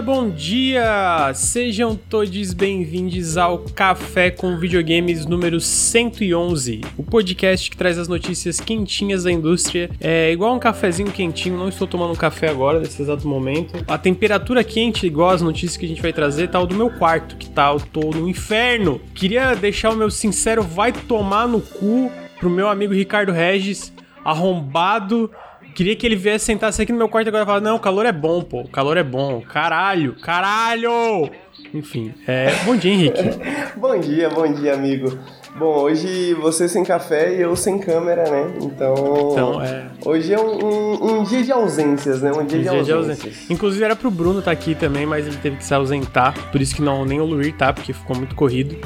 bom dia! Sejam todos bem-vindos ao Café com Videogames número 111, o podcast que traz as notícias quentinhas da indústria. É igual um cafezinho quentinho, não estou tomando um café agora, nesse exato momento. A temperatura quente, igual as notícias que a gente vai trazer, tá o do meu quarto, que tá, eu tô no inferno. Queria deixar o meu sincero vai tomar no cu pro meu amigo Ricardo Regis, arrombado Queria que ele viesse sentar-se aqui no meu quarto agora e falar: Não, o calor é bom, pô. O calor é bom. Caralho, caralho! Enfim, é... bom dia, Henrique. bom dia, bom dia, amigo. Bom, hoje você sem café e eu sem câmera, né? Então. Então é. Hoje é um, um, um dia de ausências, né? Um dia, um de, dia ausências. de ausências. Inclusive era pro Bruno estar tá aqui também, mas ele teve que se ausentar. Por isso que não nem o Luir tá, porque ficou muito corrido.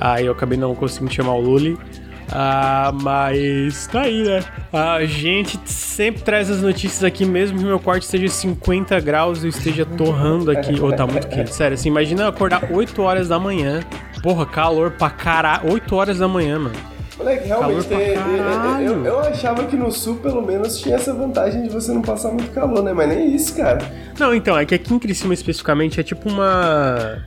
Aí eu acabei não conseguindo chamar o Luli. Ah, mas tá aí, né? A gente sempre traz as notícias aqui, mesmo que meu quarto esteja 50 graus e esteja torrando aqui. Ou oh, tá muito quente, sério. Assim, imagina acordar 8 horas da manhã. Porra, calor pra caralho. 8 horas da manhã, mano. Moleque, realmente, tem, eu, eu, eu, achava que no sul, pelo menos, tinha essa vantagem de você não passar muito calor, né? Mas nem isso, cara. Não, então, é que aqui em Criciúma, especificamente, é tipo uma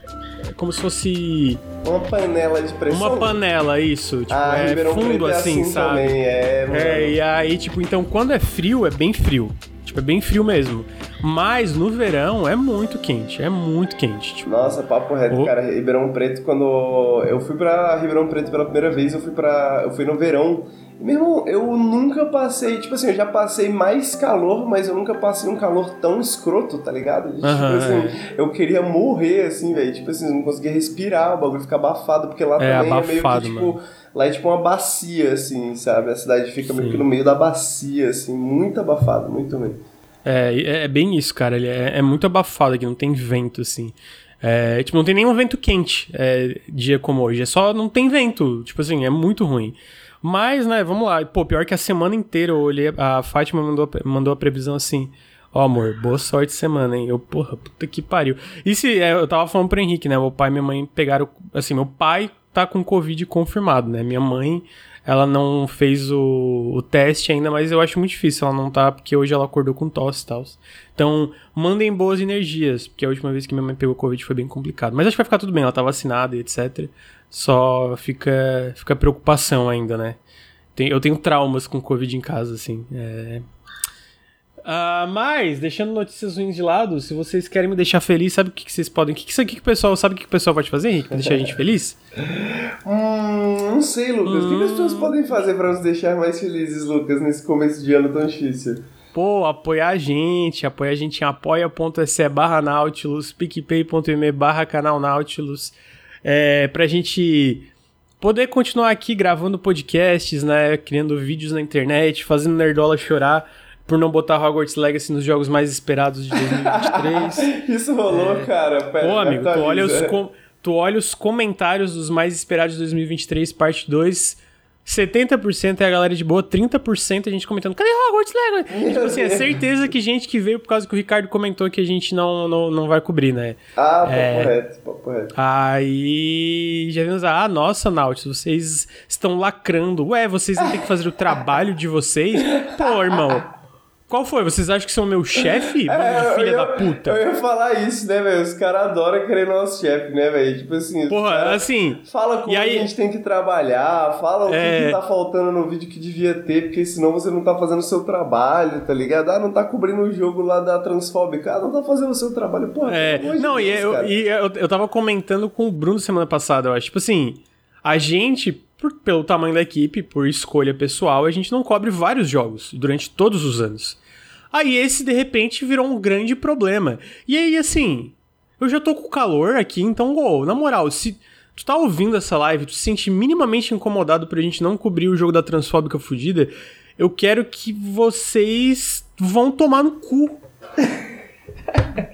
como se fosse. Uma panela de pressão? Uma panela, isso. Tipo, ah, é fundo é assim, assim, sabe? Também, é, mano. é, e aí, tipo, então quando é frio, é bem frio. Tipo, é bem frio mesmo. Mas no verão é muito quente, é muito quente. Tipo... Nossa, papo reto, oh. cara. Ribeirão Preto, quando eu fui pra Ribeirão Preto pela primeira vez, eu fui para Eu fui no verão. Meu irmão, eu nunca passei, tipo assim, eu já passei mais calor, mas eu nunca passei um calor tão escroto, tá ligado? Tipo assim, eu queria morrer, assim, velho. Tipo assim, não conseguia respirar, o bagulho fica abafado, porque lá é, também abafado, é meio que, tipo, mano. lá é tipo uma bacia, assim, sabe? A cidade fica Sim. meio que no meio da bacia, assim, muito abafado, muito mesmo. É, é bem isso, cara. Ele é, é muito abafado aqui, não tem vento, assim. É, tipo, não tem nenhum vento quente é, dia como hoje. É só não tem vento. Tipo assim, é muito ruim. Mas, né, vamos lá. Pô, pior que a semana inteira eu olhei. A Fátima mandou, mandou a previsão assim. Ó, oh, amor, boa sorte semana, hein? Eu, porra, puta que pariu. E se, é, eu tava falando pro Henrique, né? Meu pai e minha mãe pegaram. Assim, meu pai tá com Covid confirmado, né? Minha mãe, ela não fez o, o teste ainda, mas eu acho muito difícil ela não tá, porque hoje ela acordou com tosse e tal. Então, mandem boas energias, porque a última vez que minha mãe pegou Covid foi bem complicado. Mas acho que vai ficar tudo bem, ela tá vacinada e etc. Só fica, fica preocupação ainda, né? Tem, eu tenho traumas com Covid em casa, assim. É... Uh, mas, deixando notícias ruins de lado, se vocês querem me deixar feliz, sabe o que, que vocês podem. O que, que, que, que o pessoal. Sabe o que, que o pessoal pode fazer, Henrique? Pra deixar a gente feliz? hum, não sei, Lucas. Hum... O que, as pessoas podem fazer para nos deixar mais felizes, Lucas, nesse começo de ano tão difícil? Pô, apoiar a gente, apoiar a gente em apoia.se barra Nautilus, picpay.me barra canal Nautilus é, pra gente poder continuar aqui gravando podcasts, né? Criando vídeos na internet, fazendo Nerdola chorar por não botar Hogwarts Legacy nos jogos mais esperados de 2023. Isso rolou, é... cara. Pera, Pô, amigo, tu olha, os com... tu olha os comentários dos mais esperados de 2023, parte 2 70% é a galera de boa, 30% a gente comentando, cadê Hogwarts Legacy? tipo assim, é certeza que gente que veio por causa que o Ricardo comentou que a gente não, não, não vai cobrir, né? Ah, é, correto, correto. Aí já vimos, ah, nossa, Nautilus, vocês estão lacrando. Ué, vocês não têm que fazer o trabalho de vocês? Pô, irmão, qual foi? Vocês acham que são meu chefe? É, filha ia, da puta. Eu ia falar isso, né, velho? Os caras adoram querer nosso chefe, né, velho? Tipo assim. Porra, assim. Fala como aí, a gente tem que trabalhar, fala o é... que, que tá faltando no vídeo que devia ter, porque senão você não tá fazendo o seu trabalho, tá ligado? Ah, não tá cobrindo o jogo lá da Transfóbica. Ah, não tá fazendo o seu trabalho. Porra, é. Não, Deus, e, eu, e eu, eu tava comentando com o Bruno semana passada, eu acho. Tipo assim, a gente por, pelo tamanho da equipe, por escolha pessoal, a gente não cobre vários jogos durante todos os anos. Aí esse, de repente, virou um grande problema. E aí, assim, eu já tô com calor aqui, então, na moral, se tu tá ouvindo essa live, tu se sente minimamente incomodado por a gente não cobrir o jogo da transfóbica fudida, eu quero que vocês vão tomar no cu.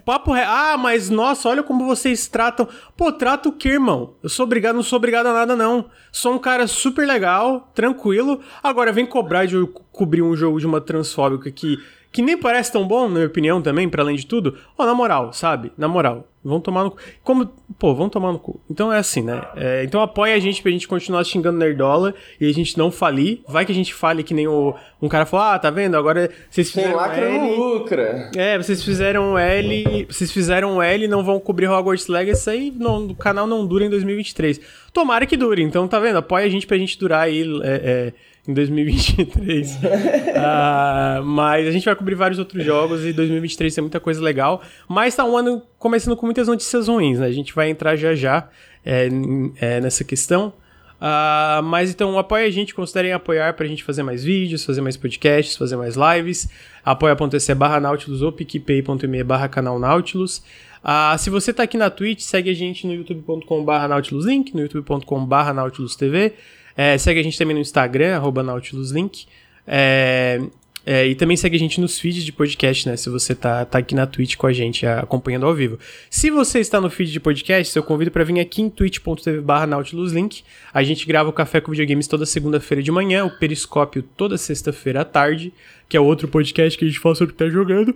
Papo real. Ah, mas nossa, olha como vocês tratam. Pô, trato o quê, irmão? Eu sou obrigado, não sou obrigado a nada, não. Sou um cara super legal, tranquilo. Agora vem cobrar de cobrir um jogo de uma transfóbica que, que nem parece tão bom, na minha opinião, também, para além de tudo. Ó, oh, na moral, sabe? Na moral. Vão tomar no cu. Como, pô, vão tomar no cu. Então é assim, né? É, então apoia a gente pra gente continuar xingando Nerdola e a gente não falir. Vai que a gente fale que nem o, um cara falou: ah, tá vendo? Agora vocês fizeram. Quem lacra L, não lucra. É, vocês fizeram L. Vocês fizeram L e não vão cobrir Hogwarts Legacy aí não, o canal não dura em 2023. Tomara que dure, então tá vendo? Apoia a gente pra gente durar aí. É, é, em 2023. uh, ah, mas a gente vai cobrir vários outros jogos e 2023 tem muita coisa legal. Mas tá um ano começando com muitas notícias ruins, né? A gente vai entrar já já é, é, nessa questão. Uh, mas então apoia a gente, considerem apoiar pra gente fazer mais vídeos, fazer mais podcasts, fazer mais lives. apoia.se barra Nautilus ou picpay.me barra canal Nautilus. Uh, se você tá aqui na Twitch, segue a gente no youtube.com barra Nautilus Link, no youtube.com barra Nautilus TV. É, segue a gente também no Instagram, arroba NautilusLink. É, é, e também segue a gente nos feeds de podcast, né? Se você tá, tá aqui na Twitch com a gente, acompanhando ao vivo. Se você está no feed de podcast, eu convido para vir aqui em twitch.tv barra NautilusLink. A gente grava o Café com Videogames toda segunda-feira de manhã, o Periscópio toda sexta-feira à tarde, que é outro podcast que a gente fala sobre o que tá jogando.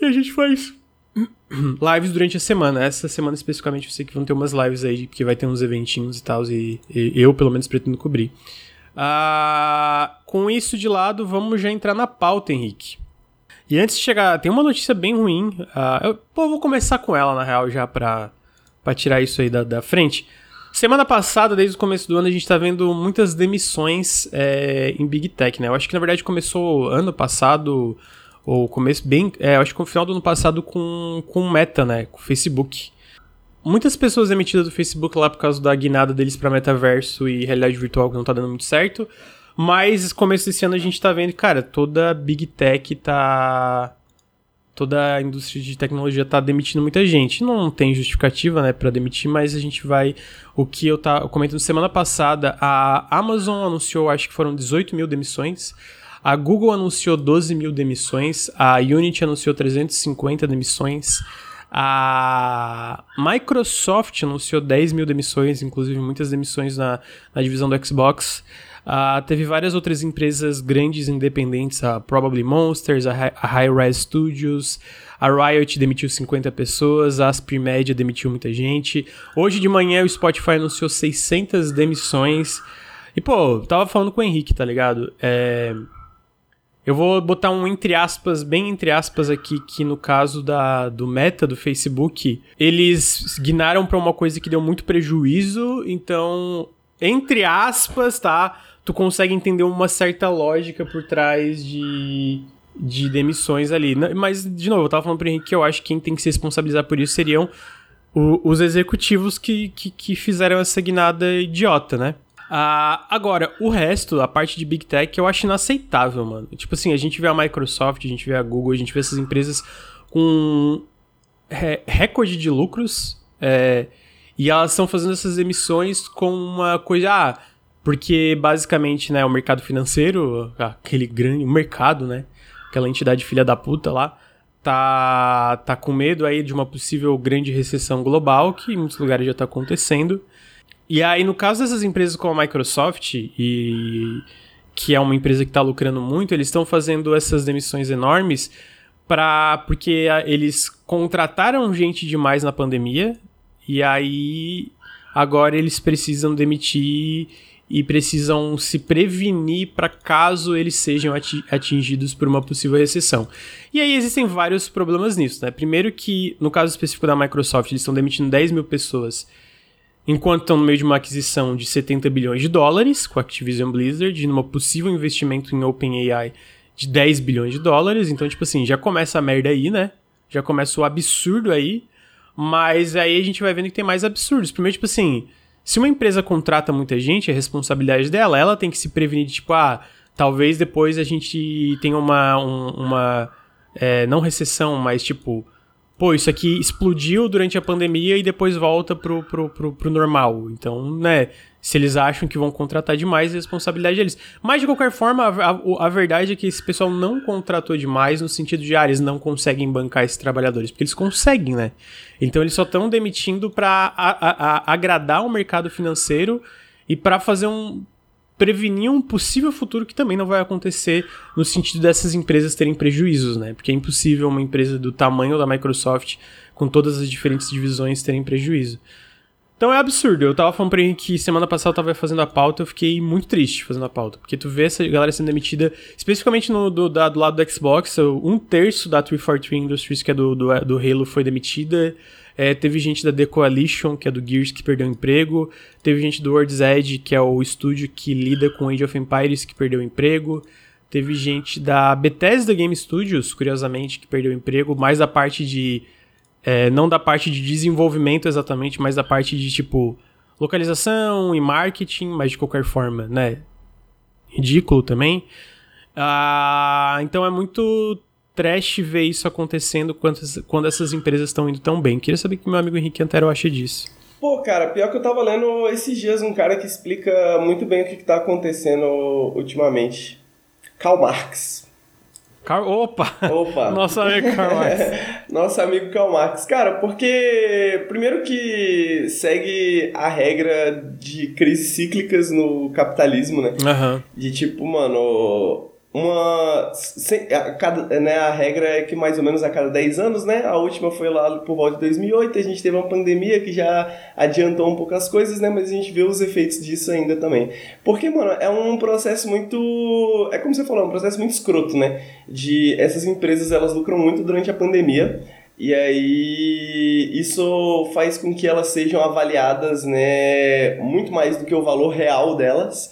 E a gente faz lives durante a semana. Essa semana especificamente eu sei que vão ter umas lives aí, porque vai ter uns eventinhos e tal, e, e, eu pelo menos pretendo cobrir. Ah, com isso de lado, vamos já entrar na pauta, Henrique. E antes de chegar, tem uma notícia bem ruim. Ah, eu, pô, vou começar com ela, na real, já pra, pra tirar isso aí da, da frente. Semana passada, desde o começo do ano, a gente tá vendo muitas demissões é, em Big Tech, né? Eu acho que na verdade começou ano passado, ou começo bem. É, acho que no final do ano passado com, com Meta, né? Com o Facebook. Muitas pessoas demitidas do Facebook lá por causa da guinada deles para metaverso e realidade virtual que não tá dando muito certo. Mas começo desse ano a gente tá vendo, cara, toda Big Tech tá. Toda a indústria de tecnologia tá demitindo muita gente. Não tem justificativa, né, para demitir, mas a gente vai. O que eu tá comentando semana passada, a Amazon anunciou, acho que foram 18 mil demissões. A Google anunciou 12 mil demissões, a Unity anunciou 350 demissões, a Microsoft anunciou 10 mil demissões, inclusive muitas demissões na, na divisão do Xbox. Uh, teve várias outras empresas grandes independentes, a Probably Monsters, a, Hi High Res Studios, a Riot demitiu 50 pessoas, a Aspri Media demitiu muita gente. Hoje de manhã o Spotify anunciou 600 demissões. E pô, tava falando com o Henrique, tá ligado? É eu vou botar um entre aspas, bem entre aspas aqui, que no caso da, do meta do Facebook, eles guinaram para uma coisa que deu muito prejuízo, então, entre aspas, tá? Tu consegue entender uma certa lógica por trás de, de demissões ali. Mas, de novo, eu tava falando pro Henrique que eu acho que quem tem que se responsabilizar por isso seriam o, os executivos que, que, que fizeram essa guinada idiota, né? Uh, agora, o resto, a parte de Big Tech, eu acho inaceitável, mano. Tipo assim, a gente vê a Microsoft, a gente vê a Google, a gente vê essas empresas com recorde de lucros é, e elas estão fazendo essas emissões com uma coisa. Ah, porque basicamente, né, o mercado financeiro, aquele grande mercado, né, aquela entidade filha da puta lá, tá, tá com medo aí de uma possível grande recessão global, que em muitos lugares já tá acontecendo. E aí, no caso dessas empresas como a Microsoft, e que é uma empresa que está lucrando muito, eles estão fazendo essas demissões enormes para porque eles contrataram gente demais na pandemia e aí agora eles precisam demitir e precisam se prevenir para caso eles sejam atingidos por uma possível recessão. E aí existem vários problemas nisso, né? Primeiro que, no caso específico da Microsoft, eles estão demitindo 10 mil pessoas enquanto estão no meio de uma aquisição de 70 bilhões de dólares com a Activision Blizzard, numa possível investimento em OpenAI de 10 bilhões de dólares. Então, tipo assim, já começa a merda aí, né? Já começa o absurdo aí. Mas aí a gente vai vendo que tem mais absurdos. Primeiro, tipo assim, se uma empresa contrata muita gente, a responsabilidade dela, ela tem que se prevenir de, tipo, ah, talvez depois a gente tenha uma. Um, uma é, não recessão, mas tipo pô, isso aqui explodiu durante a pandemia e depois volta pro, pro, pro, pro normal. Então, né, se eles acham que vão contratar demais, a responsabilidade deles. Mas, de qualquer forma, a, a, a, verdade é que esse pessoal não contratou demais no sentido de, ah, eles não conseguem bancar esses trabalhadores, porque eles conseguem, né? Então, eles só estão demitindo para agradar o mercado financeiro e para fazer um prevenir um possível futuro que também não vai acontecer no sentido dessas empresas terem prejuízos, né? Porque é impossível uma empresa do tamanho da Microsoft, com todas as diferentes divisões, terem prejuízo. Então é absurdo. Eu tava falando pra ele que semana passada eu tava fazendo a pauta, eu fiquei muito triste fazendo a pauta. Porque tu vê essa galera sendo demitida, especificamente no, do, da, do lado do Xbox, um terço da 343 Industries, que é do, do, do Halo, foi demitida. É, teve gente da The Coalition, que é do Gears, que perdeu emprego. Teve gente do World's Edge, que é o estúdio que lida com Age of Empires, que perdeu emprego. Teve gente da Bethesda Game Studios, curiosamente, que perdeu emprego, mais da parte de é, não da parte de desenvolvimento exatamente, mas da parte de tipo localização e marketing, mas de qualquer forma, né? Ridículo também. Ah, então é muito trash ver isso acontecendo quando, quando essas empresas estão indo tão bem. Queria saber o que meu amigo Henrique Antero acha disso. Pô, cara, pior que eu tava lendo esses dias um cara que explica muito bem o que, que tá acontecendo ultimamente. Karl Marx. Car... Opa! Opa! Nosso amigo Karl Marx. Nosso amigo Karl Marx. Cara, porque primeiro que segue a regra de crises cíclicas no capitalismo, né? Uhum. De tipo, mano, uma. A, cada, né, a regra é que mais ou menos a cada 10 anos, né? A última foi lá por volta de 2008, a gente teve uma pandemia que já adiantou um pouco as coisas, né? Mas a gente vê os efeitos disso ainda também. Porque, mano, é um processo muito. É como você falou, é um processo muito escroto, né? De essas empresas elas lucram muito durante a pandemia. E aí isso faz com que elas sejam avaliadas, né, muito mais do que o valor real delas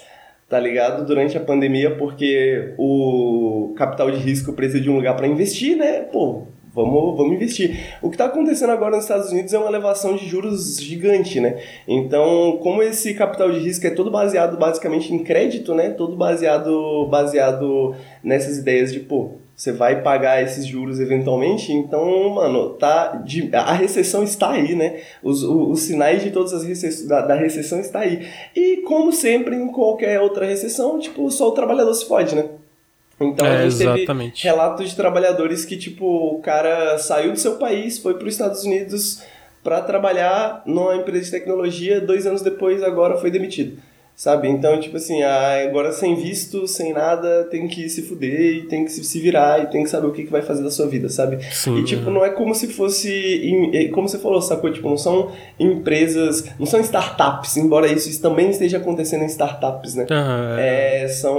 tá ligado? Durante a pandemia, porque o capital de risco precisa de um lugar para investir, né? Pô, vamos, vamos investir. O que está acontecendo agora nos Estados Unidos é uma elevação de juros gigante, né? Então, como esse capital de risco é todo baseado basicamente em crédito, né? Todo baseado, baseado nessas ideias de, pô, você vai pagar esses juros eventualmente, então, mano, tá de, a recessão está aí, né? Os, os, os sinais de todas as recessões da, da, recessão está aí. E como sempre em qualquer outra recessão, tipo, só o trabalhador se fode, né? Então é, a gente exatamente. teve relatos de trabalhadores que, tipo, o cara saiu do seu país, foi para os Estados Unidos para trabalhar numa empresa de tecnologia, dois anos depois agora foi demitido. Sabe? Então, tipo assim, agora sem visto, sem nada, tem que se fuder e tem que se virar e tem que saber o que, que vai fazer da sua vida, sabe? Sim, e, tipo, não é como se fosse. Como você falou, sacou? Tipo, não são empresas, não são startups, embora isso também esteja acontecendo em startups, né? Uhum. É, são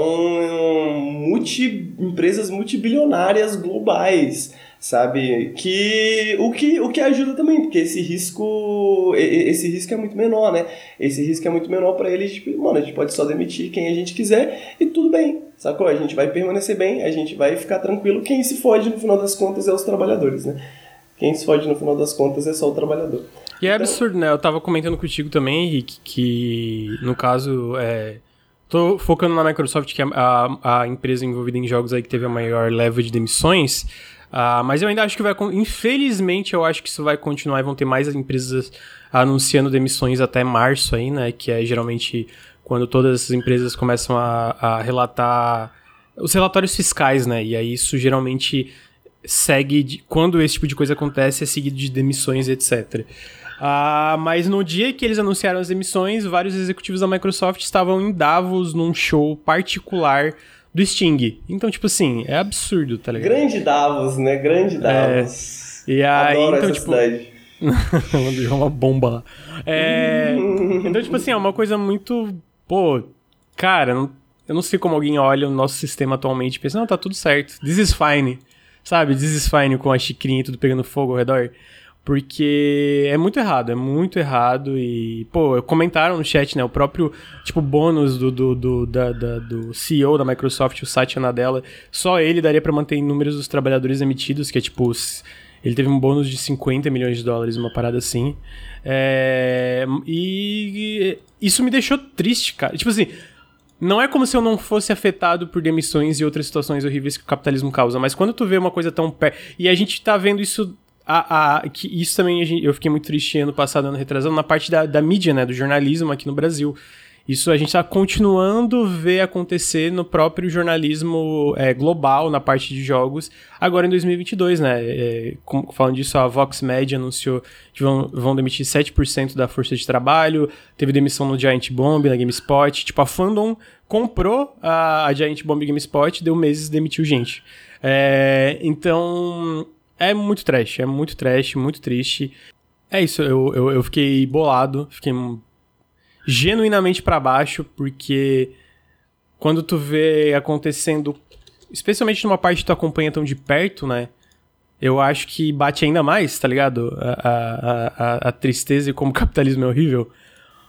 multi, empresas multibilionárias globais sabe? Que o que o que ajuda também, porque esse risco esse risco é muito menor, né? Esse risco é muito menor para eles, tipo, mano, a gente pode só demitir quem a gente quiser e tudo bem, sacou? A gente vai permanecer bem, a gente vai ficar tranquilo. Quem se fode no final das contas é os trabalhadores, né? Quem se fode no final das contas é só o trabalhador. E é absurdo, né? Eu tava comentando contigo também, Henrique, que no caso é Tô focando na Microsoft, que é a, a empresa envolvida em jogos aí que teve a maior leva de demissões. Uh, mas eu ainda acho que vai. Infelizmente, eu acho que isso vai continuar e vão ter mais empresas anunciando demissões até março aí, né? Que é geralmente quando todas essas empresas começam a, a relatar os relatórios fiscais, né? E aí isso geralmente segue. De, quando esse tipo de coisa acontece, é seguido de demissões, etc. Uh, ah, mas no dia que eles anunciaram as demissões, vários executivos da Microsoft estavam em Davos num show particular do Sting. Então, tipo assim, é absurdo, tá ligado? Grande Davos, né? Grande é, Davos. É, e aí, Adoro então, tipo. Cidade. uma bomba lá. É, então, tipo assim, é uma coisa muito. Pô, cara, não, eu não sei como alguém olha o nosso sistema atualmente e pensa, não, tá tudo certo. This is fine. Sabe? This is fine com a xicrinha e tudo pegando fogo ao redor. Porque é muito errado, é muito errado. E, pô, comentaram no chat, né? O próprio, tipo, bônus do, do, do, da, da, do CEO da Microsoft, o Satya Nadella, só ele daria para manter números dos trabalhadores emitidos, que é tipo. Ele teve um bônus de 50 milhões de dólares, uma parada assim. É, e isso me deixou triste, cara. Tipo assim, não é como se eu não fosse afetado por demissões e outras situações horríveis que o capitalismo causa, mas quando tu vê uma coisa tão perto. E a gente tá vendo isso a, a, que isso também gente, eu fiquei muito triste ano passado, ano retrasado, na parte da, da mídia, né, do jornalismo aqui no Brasil. Isso a gente está continuando ver acontecer no próprio jornalismo é, global, na parte de jogos, agora em 2022, né? É, falando disso, a Vox Media anunciou que vão, vão demitir 7% da força de trabalho, teve demissão no Giant Bomb, na GameSpot. Tipo, a Fandom comprou a, a Giant Bomb GameSpot, deu meses e demitiu gente. É, então, é muito trash, é muito trash, muito triste. É isso, eu, eu, eu fiquei bolado, fiquei genuinamente para baixo, porque quando tu vê acontecendo, especialmente numa parte que tu acompanha tão de perto, né? Eu acho que bate ainda mais, tá ligado? A, a, a, a tristeza e como o capitalismo é horrível.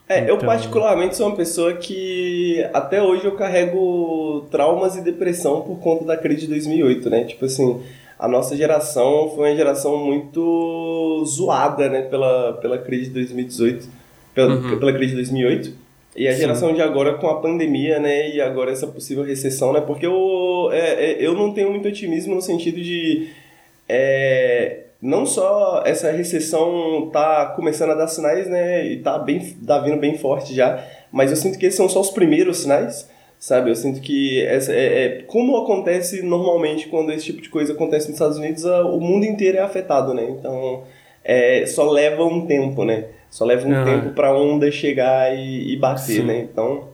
É, então... eu particularmente sou uma pessoa que até hoje eu carrego traumas e depressão por conta da crise de 2008, né? Tipo assim, a nossa geração foi uma geração muito zoada, né, pela, pela crise de 2018, pela, uhum. pela crise de 2008. E a Sim. geração de agora com a pandemia, né, e agora essa possível recessão, né, porque eu, é, é, eu não tenho muito otimismo no sentido de é, não só essa recessão tá começando a dar sinais, né, e tá, bem, tá vindo bem forte já, mas eu sinto que esses são só os primeiros sinais, sabe? Eu sinto que essa é, é, como acontece normalmente quando esse tipo de coisa acontece nos Estados Unidos, a, o mundo inteiro é afetado, né? Então, é, só leva um tempo, né? Só leva um tempo para onda chegar e, e bater, Sim. né? Então,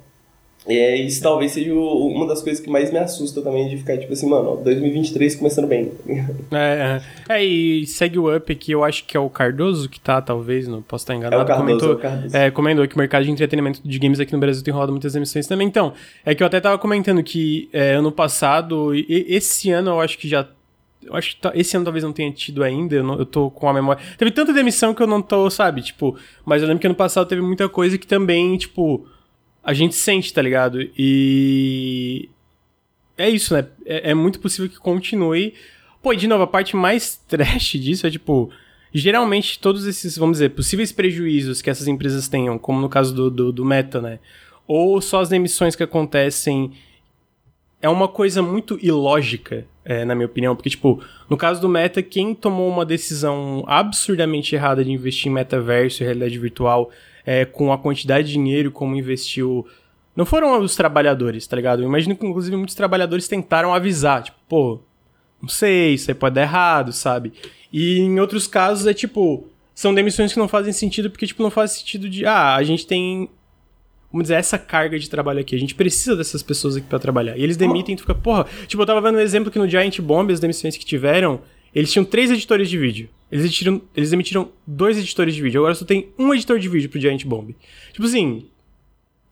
é, isso talvez seja uma das coisas que mais me assusta também, de ficar tipo assim, mano, 2023 começando bem. É, é, é, e segue o up aqui, eu acho que é o Cardoso que tá, talvez, não posso estar enganado. É o Cardoso, comentou, é o Cardoso. É, comentou que o mercado de entretenimento de games aqui no Brasil tem rolado muitas emissões também. Então, é que eu até tava comentando que é, ano passado, e, esse ano eu acho que já eu acho que esse ano talvez não tenha tido ainda, eu, não, eu tô com a memória. Teve tanta demissão que eu não tô, sabe? Tipo, mas eu lembro que ano passado teve muita coisa que também, tipo, a gente sente, tá ligado? E. É isso, né? É, é muito possível que continue. Pô, e de novo, a parte mais trash disso é tipo. Geralmente, todos esses, vamos dizer, possíveis prejuízos que essas empresas tenham, como no caso do, do, do Meta, né? Ou só as demissões que acontecem é uma coisa muito ilógica, é, na minha opinião, porque, tipo, no caso do Meta, quem tomou uma decisão absurdamente errada de investir em metaverso e realidade virtual é, com a quantidade de dinheiro como investiu. Não foram os trabalhadores, tá ligado? Eu imagino que, inclusive, muitos trabalhadores tentaram avisar, tipo, pô, não sei, isso aí pode dar errado, sabe? E em outros casos é tipo, são demissões que não fazem sentido porque, tipo, não faz sentido de, ah, a gente tem, vamos dizer, essa carga de trabalho aqui, a gente precisa dessas pessoas aqui para trabalhar. E eles demitem e tu fica, porra, tipo, eu tava vendo um exemplo que no Giant Bomb, as demissões que tiveram, eles tinham três editores de vídeo. Eles emitiram, eles emitiram dois editores de vídeo. Agora só tem um editor de vídeo pro Giant Bomb. Tipo assim.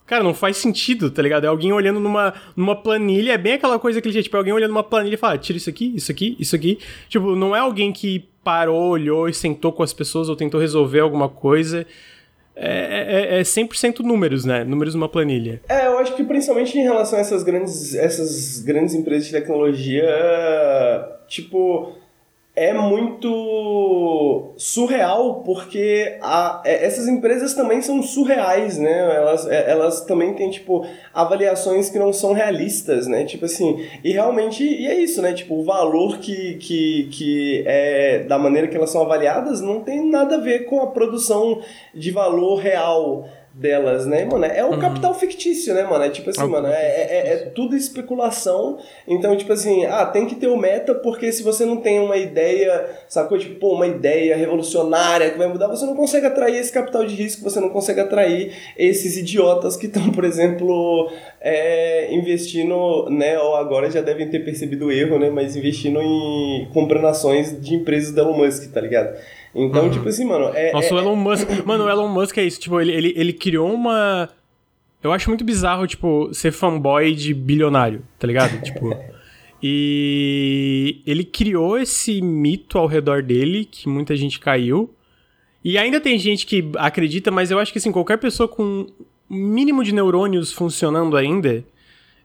Cara, não faz sentido, tá ligado? É alguém olhando numa, numa planilha. É bem aquela coisa que ele tipo, é alguém olhando numa planilha e fala, tira isso aqui, isso aqui, isso aqui. Tipo, não é alguém que parou, olhou e sentou com as pessoas ou tentou resolver alguma coisa. É, é, é 100% números, né? Números numa planilha. É, eu acho que principalmente em relação a essas grandes, essas grandes empresas de tecnologia, tipo é muito surreal porque a, é, essas empresas também são surreais, né? Elas, é, elas também têm, tipo, avaliações que não são realistas, né? Tipo assim, e realmente, e é isso, né? Tipo, o valor que, que, que é da maneira que elas são avaliadas não tem nada a ver com a produção de valor real delas, né, mano? É o uhum. capital fictício, né, mano? É tipo assim, é mano, é, é, é, tudo especulação. Então, tipo assim, ah, tem que ter o meta, porque se você não tem uma ideia, sacou? Tipo, pô, uma ideia revolucionária que vai mudar, você não consegue atrair esse capital de risco, você não consegue atrair esses idiotas que estão, por exemplo, é, investindo, né, ou agora já devem ter percebido o erro, né, mas investindo em comprando ações de empresas da Elon Musk, tá ligado? Então, uhum. tipo assim, mano. É, Nossa, é, o Elon Musk. Mano, o Elon Musk é isso. Tipo, ele, ele, ele criou uma. Eu acho muito bizarro, tipo, ser fanboy de bilionário, tá ligado? tipo. E ele criou esse mito ao redor dele, que muita gente caiu. E ainda tem gente que acredita, mas eu acho que assim, qualquer pessoa com mínimo de neurônios funcionando ainda,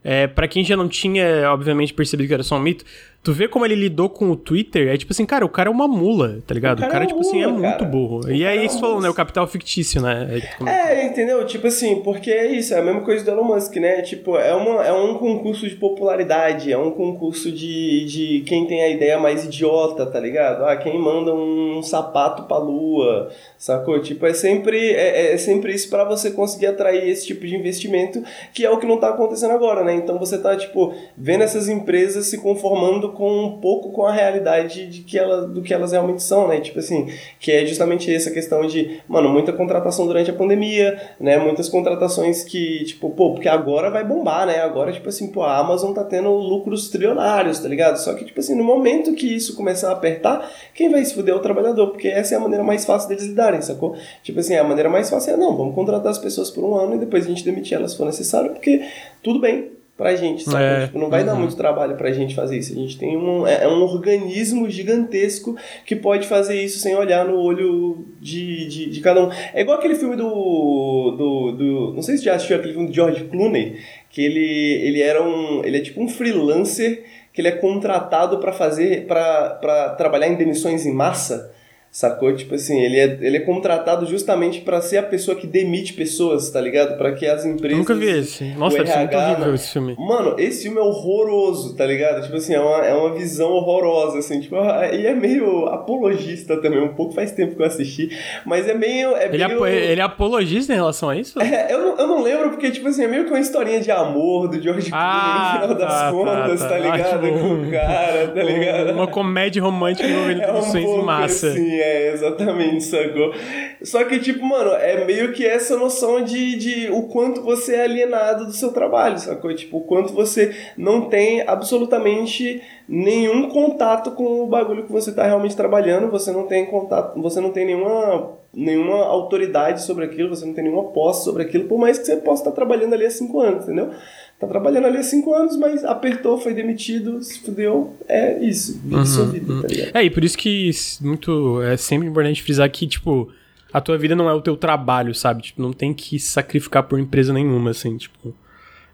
é, para quem já não tinha, obviamente, percebido que era só um mito, Tu vê como ele lidou com o Twitter, é tipo assim, cara, o cara é uma mula, tá ligado? O cara, o cara é tipo assim, é é cara. muito burro. O e aí, isso falou, né? O capital fictício, né? É, é, entendeu? Tipo assim, porque é isso, é a mesma coisa do Elon Musk, né? Tipo, é, uma, é um concurso de popularidade, é um concurso de, de quem tem a ideia mais idiota, tá ligado? Ah, quem manda um sapato pra lua, sacou? Tipo, é sempre, é, é sempre isso para você conseguir atrair esse tipo de investimento, que é o que não tá acontecendo agora, né? Então você tá, tipo, vendo essas empresas se conformando com um pouco com a realidade de que ela, do que elas realmente são, né? Tipo assim, que é justamente essa questão de, mano, muita contratação durante a pandemia, né? Muitas contratações que, tipo, pô, porque agora vai bombar, né? Agora, tipo assim, pô, a Amazon tá tendo lucros trilionários, tá ligado? Só que, tipo assim, no momento que isso começar a apertar, quem vai se fuder é o trabalhador, porque essa é a maneira mais fácil deles lidarem, sacou? Tipo assim, a maneira mais fácil é, não, vamos contratar as pessoas por um ano e depois a gente demitir elas se for necessário, porque tudo bem, pra gente, sabe? É, tipo, não vai uhum. dar muito trabalho pra gente fazer isso. A gente tem um, é, é um organismo gigantesco que pode fazer isso sem olhar no olho de, de, de, cada um. É igual aquele filme do, do, do. Não sei se já assistiu aquele filme do George Clooney, que ele, ele era um. Ele é tipo um freelancer que ele é contratado para fazer. para trabalhar em demissões em massa. Sacou? Tipo assim, ele é, ele é contratado justamente para ser a pessoa que demite pessoas, tá ligado? Para que as empresas. Eu nunca vi esse. Nossa, deve ser muito horrível esse filme. Mano, esse filme é horroroso, tá ligado? Tipo assim, é uma, é uma visão horrorosa, assim. Tipo, e é meio apologista também. Um pouco faz tempo que eu assisti. Mas é meio. É ele, meio... É, ele é apologista em relação a isso? É, eu não, eu não lembro, porque, tipo assim, é meio que uma historinha de amor do George ah, Clooney no final tá, das tá, contas, tá, tá, tá ligado? Ah, tipo, Com o cara, tá ligado? Uma comédia romântica envolvendo é um em massa. Assim, é, exatamente, sacou? Só que, tipo, mano, é meio que essa noção de, de o quanto você é alienado do seu trabalho, sacou? Tipo, o quanto você não tem absolutamente nenhum contato com o bagulho que você tá realmente trabalhando, você não tem contato, você não tem nenhuma nenhuma autoridade sobre aquilo, você não tem nenhuma posse sobre aquilo, por mais que você possa estar trabalhando ali há cinco anos, entendeu? Tá trabalhando ali há cinco anos, mas apertou, foi demitido, se fudeu. É isso. Vive uhum, sua vida, uhum. tá ligado? É, e por isso que muito. É sempre importante frisar que, tipo, a tua vida não é o teu trabalho, sabe? Tipo, não tem que sacrificar por empresa nenhuma, assim, tipo.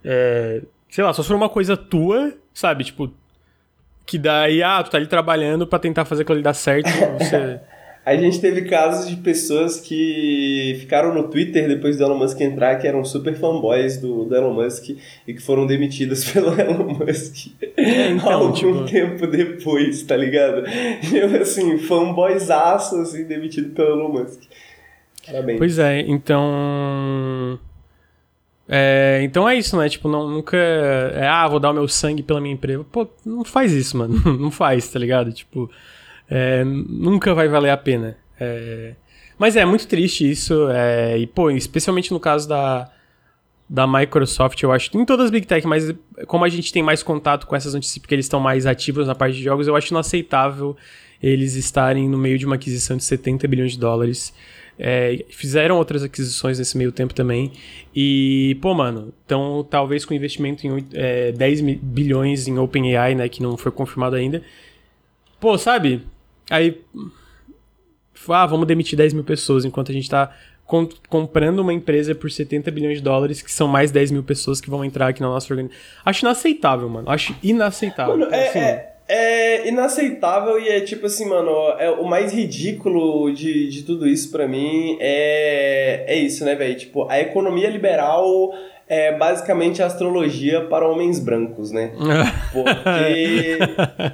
É, sei lá, só se for uma coisa tua, sabe? Tipo. Que daí, ah, tu tá ali trabalhando para tentar fazer aquilo ali dar certo, você. A gente teve casos de pessoas que ficaram no Twitter depois do Elon Musk entrar, que eram super fanboys do, do Elon Musk e que foram demitidas pelo Elon Musk é, então, algum tipo... tempo depois, tá ligado? Eu, assim, fanboysaço, assim, demitido pelo Elon Musk. Parabéns. Pois é, então... É, então é isso, né? Tipo, não, nunca. É, ah, vou dar o meu sangue pela minha empresa. Pô, não faz isso, mano. Não faz, tá ligado? Tipo é, nunca vai valer a pena. É, mas é muito triste isso, é, e pô, especialmente no caso da, da Microsoft, eu acho, em todas as Big Tech, mas como a gente tem mais contato com essas notícias porque eles estão mais ativos na parte de jogos, eu acho inaceitável eles estarem no meio de uma aquisição de 70 bilhões de dólares. É, fizeram outras aquisições nesse meio tempo também. E, pô, mano, então talvez com investimento em é, 10 bilhões em OpenAI, né, que não foi confirmado ainda. Pô, sabe? Aí. Ah, vamos demitir 10 mil pessoas enquanto a gente tá comprando uma empresa por 70 bilhões de dólares, que são mais 10 mil pessoas que vão entrar aqui na nossa organização. Acho inaceitável, mano. Acho inaceitável. Mano, é, assim, é, é, inaceitável e é tipo assim, mano, é, o mais ridículo de, de tudo isso para mim é, é isso, né, velho? Tipo, a economia liberal é basicamente astrologia para homens brancos, né? Porque.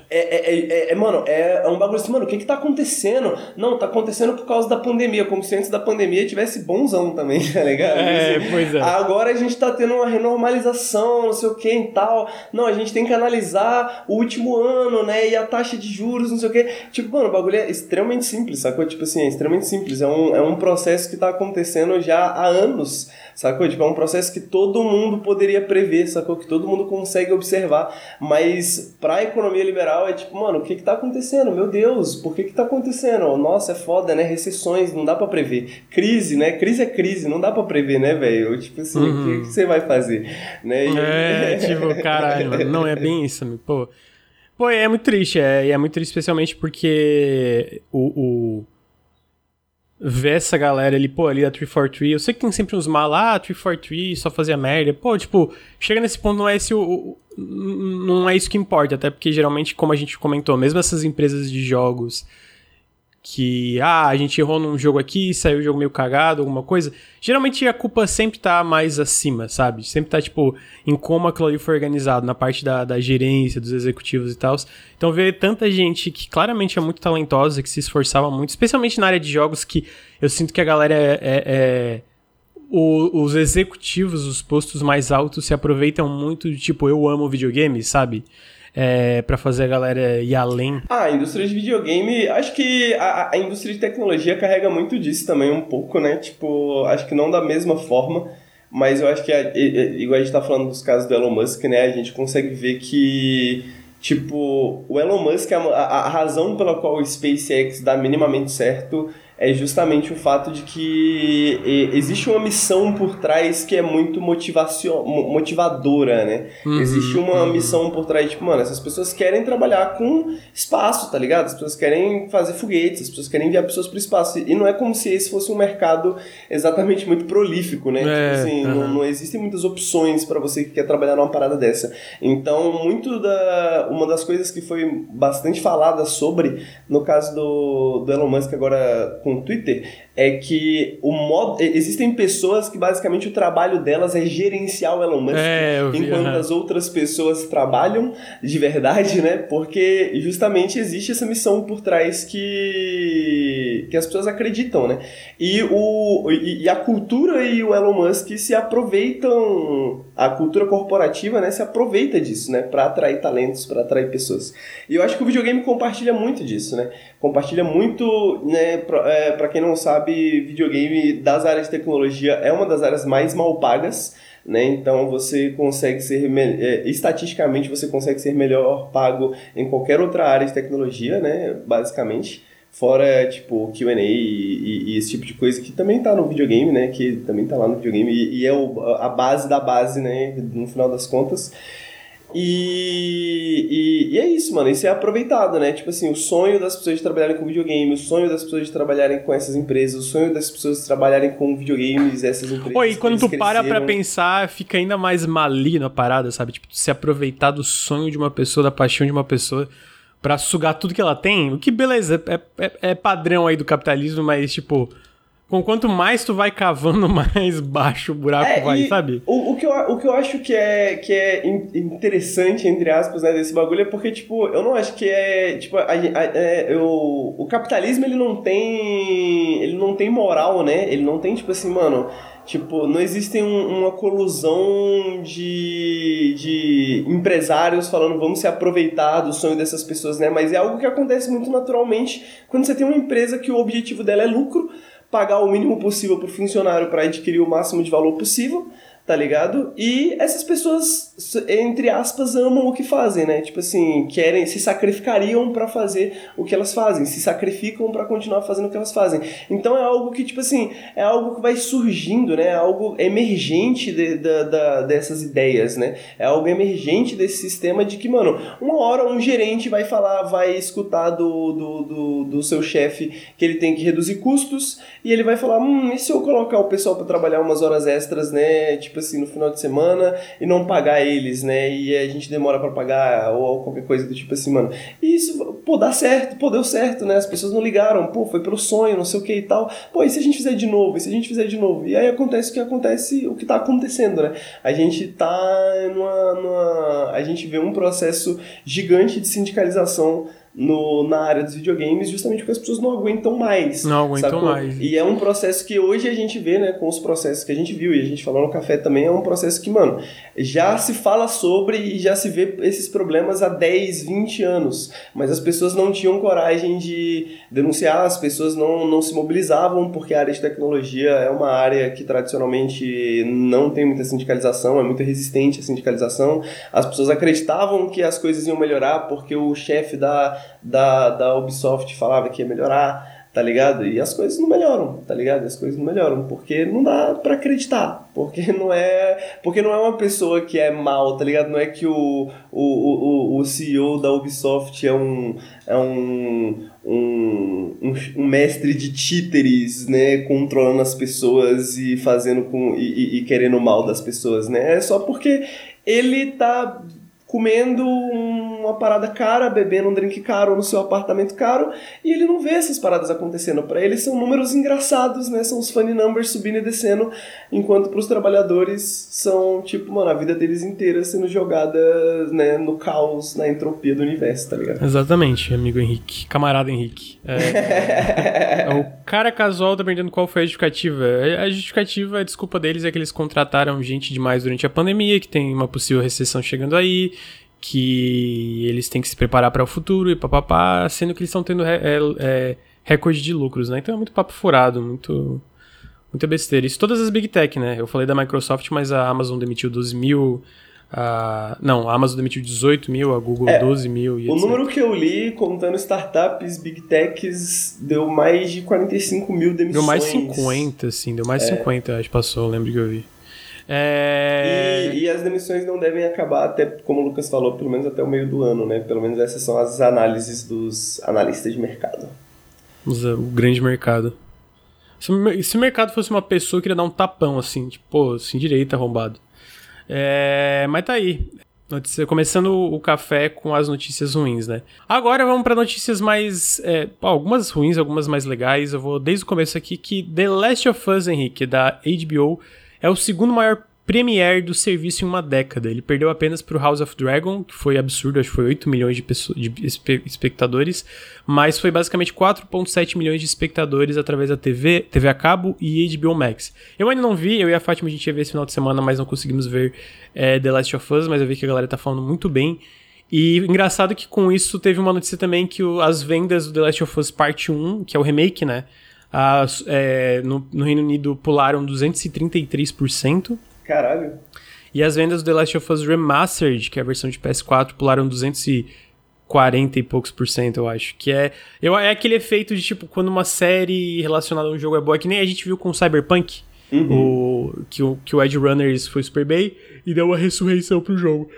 é, é, é, é, mano, é, um bagulho assim, mano, o que que tá acontecendo? Não, tá acontecendo por causa da pandemia, como se antes da pandemia tivesse bonzão também, tá ligado? É, pois é. Agora a gente tá tendo uma renormalização, não sei o que e tal. Não, a gente tem que analisar o último ano, né? E a taxa de juros, não sei o que. Tipo, mano, o bagulho é extremamente simples, sacou? Tipo assim, é extremamente simples. É um, é um processo que tá acontecendo já há anos sacou? Tipo, é um processo que todo mundo poderia prever, sacou? Que todo mundo consegue observar, mas pra economia liberal é tipo, mano, o que que tá acontecendo? Meu Deus, por que que tá acontecendo? Nossa, é foda, né? Recessões, não dá pra prever. Crise, né? Crise é crise, não dá pra prever, né, velho? Tipo assim, uhum. o que, que você vai fazer? Né? E... É, tipo, caralho, não é bem isso, pô. Pô, é muito triste, é, e é muito triste especialmente porque o, o ver essa galera ali, pô, ali da 343. Eu sei que tem sempre uns mal, ah, 343 só fazia merda. Pô, tipo, chega nesse ponto, não é esse o, não é isso que importa, até porque geralmente, como a gente comentou, mesmo essas empresas de jogos que, ah, a gente errou num jogo aqui, saiu o jogo meio cagado, alguma coisa, geralmente a culpa sempre tá mais acima, sabe? Sempre tá, tipo, em como aquilo ali foi organizado, na parte da, da gerência, dos executivos e tal. Então, ver tanta gente que claramente é muito talentosa, que se esforçava muito, especialmente na área de jogos, que eu sinto que a galera é, é, é o, os executivos, os postos mais altos se aproveitam muito de tipo, eu amo videogame, sabe? É, para fazer a galera ir além? Ah, a indústria de videogame, acho que a, a, indústria de tecnologia carrega muito disso também, um pouco, né? Tipo, acho que não da mesma forma, mas eu acho que, a, igual a gente tá falando dos casos do Elon Musk, né? A gente consegue ver que, tipo, o Elon Musk, a, a razão pela qual o SpaceX dá minimamente certo é justamente o fato de que existe uma missão por trás que é muito motivacion... motivadora, né? Uhum, existe uma uhum. missão por trás, tipo, mano, essas pessoas querem trabalhar com espaço, tá ligado? As pessoas querem fazer foguetes, as pessoas querem enviar pessoas para o espaço. E não é como se esse fosse um mercado exatamente muito prolífico, né? Tipo é, tipo assim, uhum. não, não, existem muitas opções para você que quer trabalhar numa parada dessa. Então, muito da... Uma das coisas que foi bastante falada sobre, no caso do, do Elon Musk agora com com o Twitter é que o modo existem pessoas que basicamente o trabalho delas é gerenciar o Elon Musk, é, vi, enquanto uhum. as outras pessoas trabalham de verdade, né? Porque justamente existe essa missão por trás que que as pessoas acreditam, né? E o e, e a cultura e o Elon Musk se aproveitam a cultura corporativa, né, se aproveita disso, né, para atrair talentos, para atrair pessoas. E eu acho que o videogame compartilha muito disso, né? Compartilha muito, né, para é, quem não sabe sabe, videogame das áreas de tecnologia é uma das áreas mais mal pagas, né? Então você consegue ser é, estatisticamente você consegue ser melhor pago em qualquer outra área de tecnologia, né? Basicamente, fora tipo Q&A e, e, e, esse tipo de coisa que também está no videogame, né? Que também está lá no videogame e, e é o, a base da base, né? No final das contas. E, e, e, é isso, mano. Isso é aproveitado, né? Tipo assim, o sonho das pessoas de trabalharem com videogame, o sonho das pessoas de trabalharem com essas empresas, o sonho das pessoas de trabalharem com videogames, essas empresas. Oi, quando tu para pra pensar, fica ainda mais maligno a parada, sabe? Tipo, se aproveitar do sonho de uma pessoa, da paixão de uma pessoa para sugar tudo que ela tem. O que, beleza, é, é, é padrão aí do capitalismo, mas, tipo com quanto mais tu vai cavando, mais baixo o buraco é, vai, sabe? O, o, que eu, o que eu acho que é, que é interessante, entre aspas, né, desse bagulho é porque, tipo, eu não acho que é. Tipo, a, a, é, eu, o capitalismo ele não tem. Ele não tem moral, né? Ele não tem, tipo assim, mano. Tipo, não existe um, uma colusão de, de empresários falando vamos se aproveitar do sonho dessas pessoas, né? Mas é algo que acontece muito naturalmente quando você tem uma empresa que o objetivo dela é lucro, pagar o mínimo possível para o funcionário para adquirir o máximo de valor possível tá ligado? E essas pessoas, entre aspas, amam o que fazem, né? Tipo assim, querem, se sacrificariam para fazer o que elas fazem, se sacrificam para continuar fazendo o que elas fazem. Então é algo que, tipo assim, é algo que vai surgindo, né? É algo emergente de, de, dessas ideias, né? É algo emergente desse sistema de que, mano, uma hora um gerente vai falar, vai escutar do, do, do, do seu chefe que ele tem que reduzir custos e ele vai falar, hum, e se eu colocar o pessoal para trabalhar umas horas extras, né? Tipo assim, no final de semana e não pagar eles, né? E a gente demora para pagar ou qualquer coisa do tipo assim, mano. E isso, pô, dá certo, pô, deu certo, né? As pessoas não ligaram, pô, foi pelo sonho, não sei o que e tal. Pô, e se a gente fizer de novo? E se a gente fizer de novo? E aí acontece o que acontece, o que tá acontecendo, né? A gente tá numa, numa a gente vê um processo gigante de sindicalização no, na área dos videogames justamente porque as pessoas não aguentam mais. Não aguentam sacou? mais. E é um processo que hoje a gente vê, né, com os processos que a gente viu e a gente falou no café também, é um processo que, mano, já se fala sobre e já se vê esses problemas há 10, 20 anos, mas as pessoas não tinham coragem de denunciar, as pessoas não, não se mobilizavam porque a área de tecnologia é uma área que tradicionalmente não tem muita sindicalização, é muito resistente à sindicalização. As pessoas acreditavam que as coisas iam melhorar porque o chefe da da, da Ubisoft falava que ia melhorar, tá ligado? E as coisas não melhoram, tá ligado? As coisas não melhoram, porque não dá para acreditar, porque não é, porque não é uma pessoa que é mal, tá ligado? Não é que o, o, o, o CEO da Ubisoft é um é um, um, um, um mestre de títeres, né, controlando as pessoas e fazendo com e, e, e querendo mal das pessoas, né? É só porque ele tá comendo uma parada cara, bebendo um drink caro no seu apartamento caro, e ele não vê essas paradas acontecendo. Para ele são números engraçados, né? São os funny numbers subindo e descendo, enquanto para os trabalhadores são, tipo, mano, a vida deles inteira sendo jogada, né, no caos, na entropia do universo, tá ligado? Exatamente, amigo Henrique. Camarada Henrique. É... o cara casual perguntando qual foi a justificativa. A justificativa, a desculpa deles é que eles contrataram gente demais durante a pandemia, que tem uma possível recessão chegando aí, que eles têm que se preparar para o futuro e papapá, sendo que eles estão tendo é, é, recorde de lucros, né? Então é muito papo furado, muito muita besteira. Isso todas as Big Tech, né? Eu falei da Microsoft, mas a Amazon demitiu 12 mil, a... não, a Amazon demitiu 18 mil, a Google é, 12 mil e O etc. número que eu li, contando startups, Big Techs, deu mais de 45 mil demissões. Deu mais 50, sim, deu mais é. 50, acho que passou, lembro que eu vi. É... E, e, as demissões não devem acabar até, como o Lucas falou, pelo menos até o meio do ano, né? Pelo menos essas são as análises dos analistas de mercado. O grande mercado. Se, se o mercado fosse uma pessoa, eu queria dar um tapão, assim, tipo, pô, assim, direita, arrombado. É, mas tá aí. Notícia, começando o café com as notícias ruins, né? Agora vamos para notícias mais. É, algumas ruins, algumas mais legais. Eu vou desde o começo aqui que The Last of Us, Henrique, da HBO, é o segundo maior premier do serviço em uma década. Ele perdeu apenas para o House of Dragon, que foi absurdo, acho que foi 8 milhões de, pessoas, de espectadores, mas foi basicamente 4,7 milhões de espectadores através da TV, TV a cabo e HBO Max. Eu ainda não vi, eu e a Fátima a gente ia ver esse final de semana, mas não conseguimos ver é, The Last of Us, mas eu vi que a galera tá falando muito bem. E engraçado que com isso teve uma notícia também que o, as vendas do The Last of Us Parte 1, que é o remake, né? As, é, no, no, Reino Unido pularam 233%. Caralho. E as vendas do The Last of Us Remastered, que é a versão de PS4, pularam 240 e poucos por cento, eu acho. Que é, eu, é aquele efeito de, tipo, quando uma série relacionada a um jogo é boa, que nem a gente viu com Cyberpunk. Uhum. O, que, o, que o Edge Runners foi super bem e deu uma ressurreição pro jogo.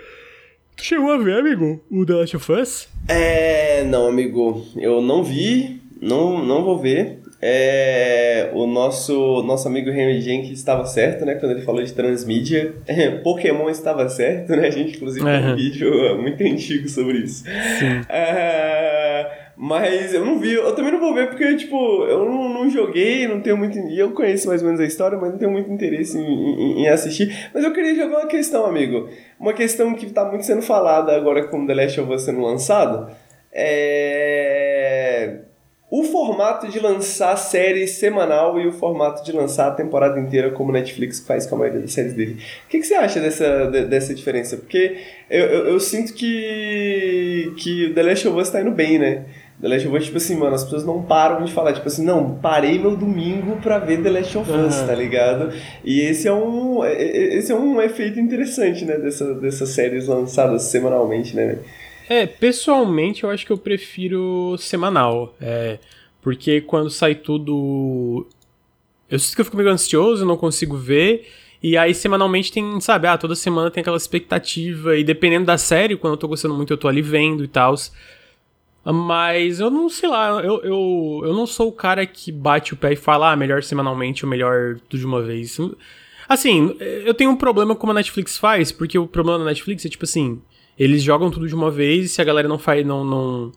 Tu chegou a ver, amigo, o The Last of Us? É. Não, amigo. Eu não vi, não, não vou ver. É, o nosso, nosso amigo Henry Jenkins estava certo, né? Quando ele falou de transmídia. Pokémon estava certo, né? A gente, inclusive, tem um vídeo muito antigo sobre isso. É, mas eu não vi, eu também não vou ver porque, tipo, eu não, não joguei, não tenho muito. Eu conheço mais ou menos a história, mas não tenho muito interesse em, em, em, assistir. Mas eu queria jogar uma questão, amigo. Uma questão que está muito sendo falada agora com The Last of Us sendo lançado. É o formato de lançar série semanal e o formato de lançar a temporada inteira, como Netflix faz com a maioria das séries dele. O que, que você acha dessa, dessa diferença? Porque eu, eu, eu, sinto que, que The Last of Us tá indo bem, né? The Last of Us, tipo assim, mano, as pessoas não param de falar, tipo assim, não, parei meu domingo pra ver The Last of Us, uhum. tá ligado? E esse é um, esse é um efeito interessante, né, dessa, dessas séries lançadas semanalmente, né, é, pessoalmente eu acho que eu prefiro semanal. É, porque quando sai tudo. Eu sinto que eu fico meio ansioso, não consigo ver. E aí, semanalmente, tem, sabe, ah, toda semana tem aquela expectativa. E dependendo da série, quando eu tô gostando muito, eu tô ali vendo e tal. Mas eu não sei lá, eu, eu, eu não sou o cara que bate o pé e fala, ah, melhor semanalmente ou melhor tudo de uma vez. Assim, eu tenho um problema como a Netflix faz, porque o problema da Netflix é tipo assim eles jogam tudo de uma vez e se a galera não faz, não, não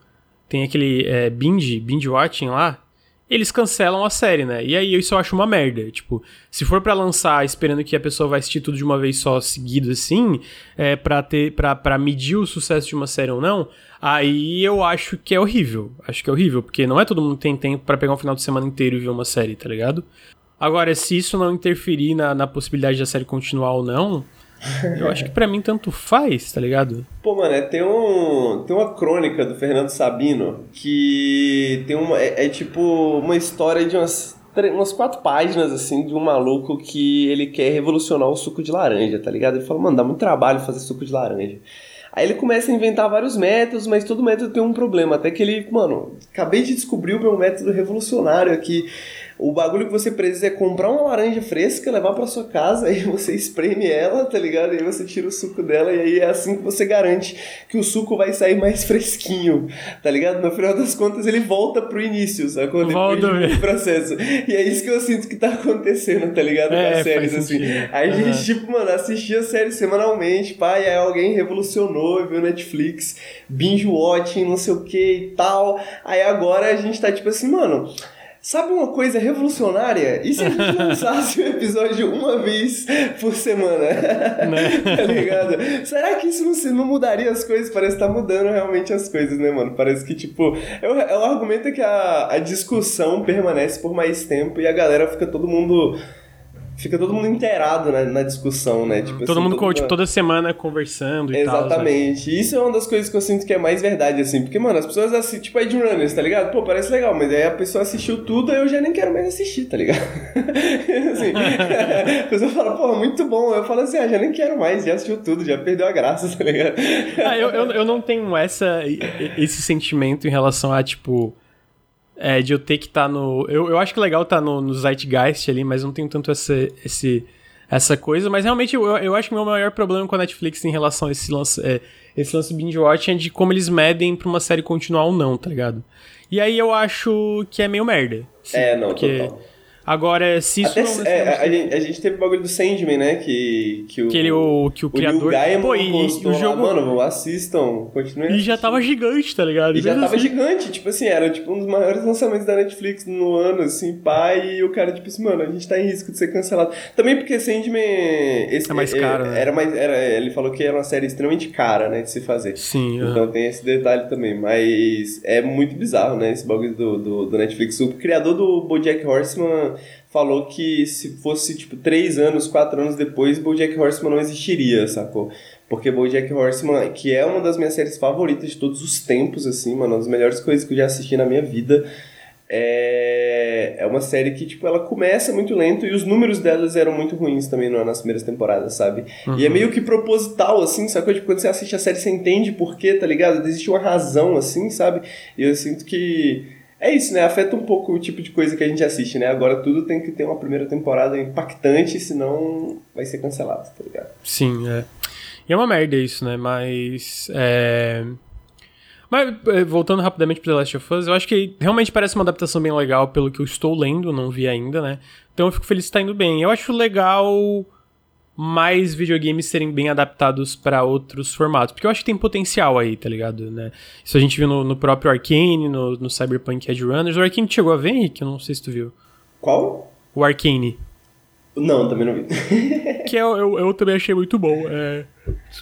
tem aquele é, binge, binge watching lá, eles cancelam a série, né? E aí isso eu acho uma merda. Tipo, se for para lançar esperando que a pessoa vai assistir tudo de uma vez só seguido assim, é, pra, ter, pra, pra medir o sucesso de uma série ou não, aí eu acho que é horrível. Acho que é horrível, porque não é todo mundo que tem tempo para pegar um final de semana inteiro e ver uma série, tá ligado? Agora, se isso não interferir na, na possibilidade da série continuar ou não, eu acho que para mim tanto faz, tá ligado? Pô, mano, é, tem, um, tem uma crônica do Fernando Sabino que tem uma. É, é tipo uma história de umas, umas quatro páginas, assim, de um maluco que ele quer revolucionar o suco de laranja, tá ligado? Ele fala, mano, dá muito trabalho fazer suco de laranja. Aí ele começa a inventar vários métodos, mas todo método tem um problema. Até que ele, mano, acabei de descobrir o meu método revolucionário aqui. O bagulho que você precisa é comprar uma laranja fresca, levar pra sua casa, aí você espreme ela, tá ligado? E aí você tira o suco dela, e aí é assim que você garante que o suco vai sair mais fresquinho, tá ligado? No final das contas, ele volta pro início, sacou? Depois do processo. E é isso que eu sinto que tá acontecendo, tá ligado? É, Com as séries, assim. Aí a gente, tipo, mano, assistia a série semanalmente, pá, e aí alguém revolucionou, viu Netflix, binge watching, não sei o que e tal. Aí agora a gente tá tipo assim, mano. Sabe uma coisa revolucionária? E se a gente lançasse um episódio uma vez por semana? Né? tá ligado? Será que isso não, não mudaria as coisas? Parece que tá mudando realmente as coisas, né, mano? Parece que, tipo, é o, é o argumento que a, a discussão permanece por mais tempo e a galera fica todo mundo fica todo mundo inteirado né, na discussão, né? Tipo, todo assim, mundo, todo... tipo, toda semana conversando e Exatamente. Tal, Isso é uma das coisas que eu sinto que é mais verdade, assim. Porque, mano, as pessoas assistem, tipo, Ed Runners, tá ligado? Pô, parece legal, mas aí a pessoa assistiu tudo, aí eu já nem quero mais assistir, tá ligado? assim, a pessoa fala, pô, muito bom. Eu falo assim, ah, já nem quero mais, já assistiu tudo, já perdeu a graça, tá ligado? ah, eu, eu, eu não tenho essa, esse sentimento em relação a, tipo é, de eu ter que estar tá no. Eu, eu acho que é legal estar tá no, no Zeitgeist ali, mas não tenho tanto essa, esse, essa coisa. Mas realmente eu, eu acho que o meu maior problema com a Netflix em relação a esse lance, é, esse lance binge watching é de como eles medem pra uma série continuar ou não, tá ligado? E aí eu acho que é meio merda. Sim, é, não, porque... total. Agora, se isso Até, não... É, a, gente, a gente teve o bagulho do Sandman, né? Que, que o, que ele, o, que o, o criador... O Pô, e, postou, o jogo... mano, assistam, continuem E já tava gigante, tá ligado? E já tava assim. gigante, tipo assim, era tipo um dos maiores lançamentos da Netflix no ano, assim, pai, e o cara, tipo assim, mano, a gente tá em risco de ser cancelado. Também porque Sandman... Esse, é mais caro, é, né? Era mais, era, ele falou que era uma série extremamente cara, né, de se fazer. Sim. Então tem esse detalhe também, mas é muito bizarro, né, esse bagulho do, do, do Netflix. O criador do BoJack Horseman falou que se fosse, tipo, três anos, quatro anos depois, BoJack Horseman não existiria, sacou? Porque BoJack Horseman, que é uma das minhas séries favoritas de todos os tempos, assim, mano, uma das melhores coisas que eu já assisti na minha vida, é, é uma série que, tipo, ela começa muito lento e os números delas eram muito ruins também nas primeiras temporadas, sabe? Uhum. E é meio que proposital, assim, sacou? Tipo, quando você assiste a série, você entende por quê, tá ligado? Existe uma razão, assim, sabe? E eu sinto que é isso, né? Afeta um pouco o tipo de coisa que a gente assiste, né? Agora tudo tem que ter uma primeira temporada impactante, senão vai ser cancelado, tá ligado? Sim, é. E é uma merda isso, né? Mas. É... Mas, é, voltando rapidamente para The Last of Us, eu acho que realmente parece uma adaptação bem legal pelo que eu estou lendo, não vi ainda, né? Então eu fico feliz que tá indo bem. Eu acho legal mais videogames serem bem adaptados para outros formatos. Porque eu acho que tem potencial aí, tá ligado? Né? Isso a gente viu no, no próprio Arcane, no, no Cyberpunk Edge Runners. O Arcane chegou a ver, Henrique? Eu não sei se tu viu. Qual? O Arcane. Não, também não vi. que eu, eu, eu, também achei muito bom. É...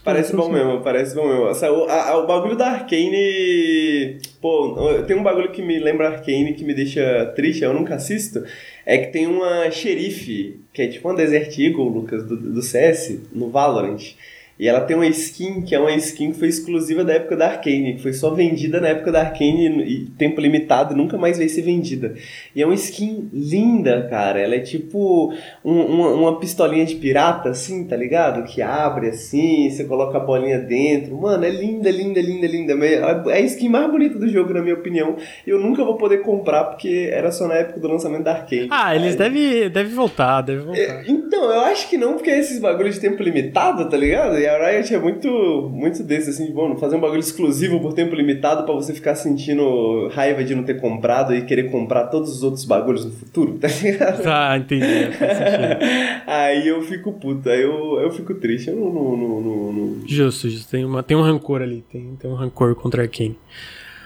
Parece bom mesmo, parece bom mesmo. O, a, a, o bagulho da Arcane. Pô, tem um bagulho que me lembra Arcane que me deixa triste, eu nunca assisto. É que tem uma xerife, que é tipo uma Desert Eagle, Lucas, do, do CS, no Valorant. E ela tem uma skin que é uma skin que foi exclusiva da época da Arcane, que foi só vendida na época da Arcane e tempo limitado, nunca mais veio ser vendida. E é uma skin linda, cara. Ela é tipo um, uma, uma, pistolinha de pirata, assim, tá ligado? Que abre assim, você coloca a bolinha dentro. Mano, é linda, linda, linda, linda. É a skin mais bonita do jogo, na minha opinião. E eu nunca vou poder comprar porque era só na época do lançamento da Arcane. Ah, eles devem deve voltar, devem voltar. É, então, eu acho que não, porque é esses bagulhos de tempo limitado, tá ligado? E a Riot é muito, muito desse, assim, de, bom, fazer um bagulho exclusivo por tempo limitado para você ficar sentindo raiva de não ter comprado e querer comprar todos os outros bagulhos no futuro, tá ligado? Tá, entendi. aí eu fico puto, aí eu, eu fico triste. Eu não, não, não, não, Justo, justo. Tem, uma, tem um rancor ali, tem, tem um rancor contra Arkane.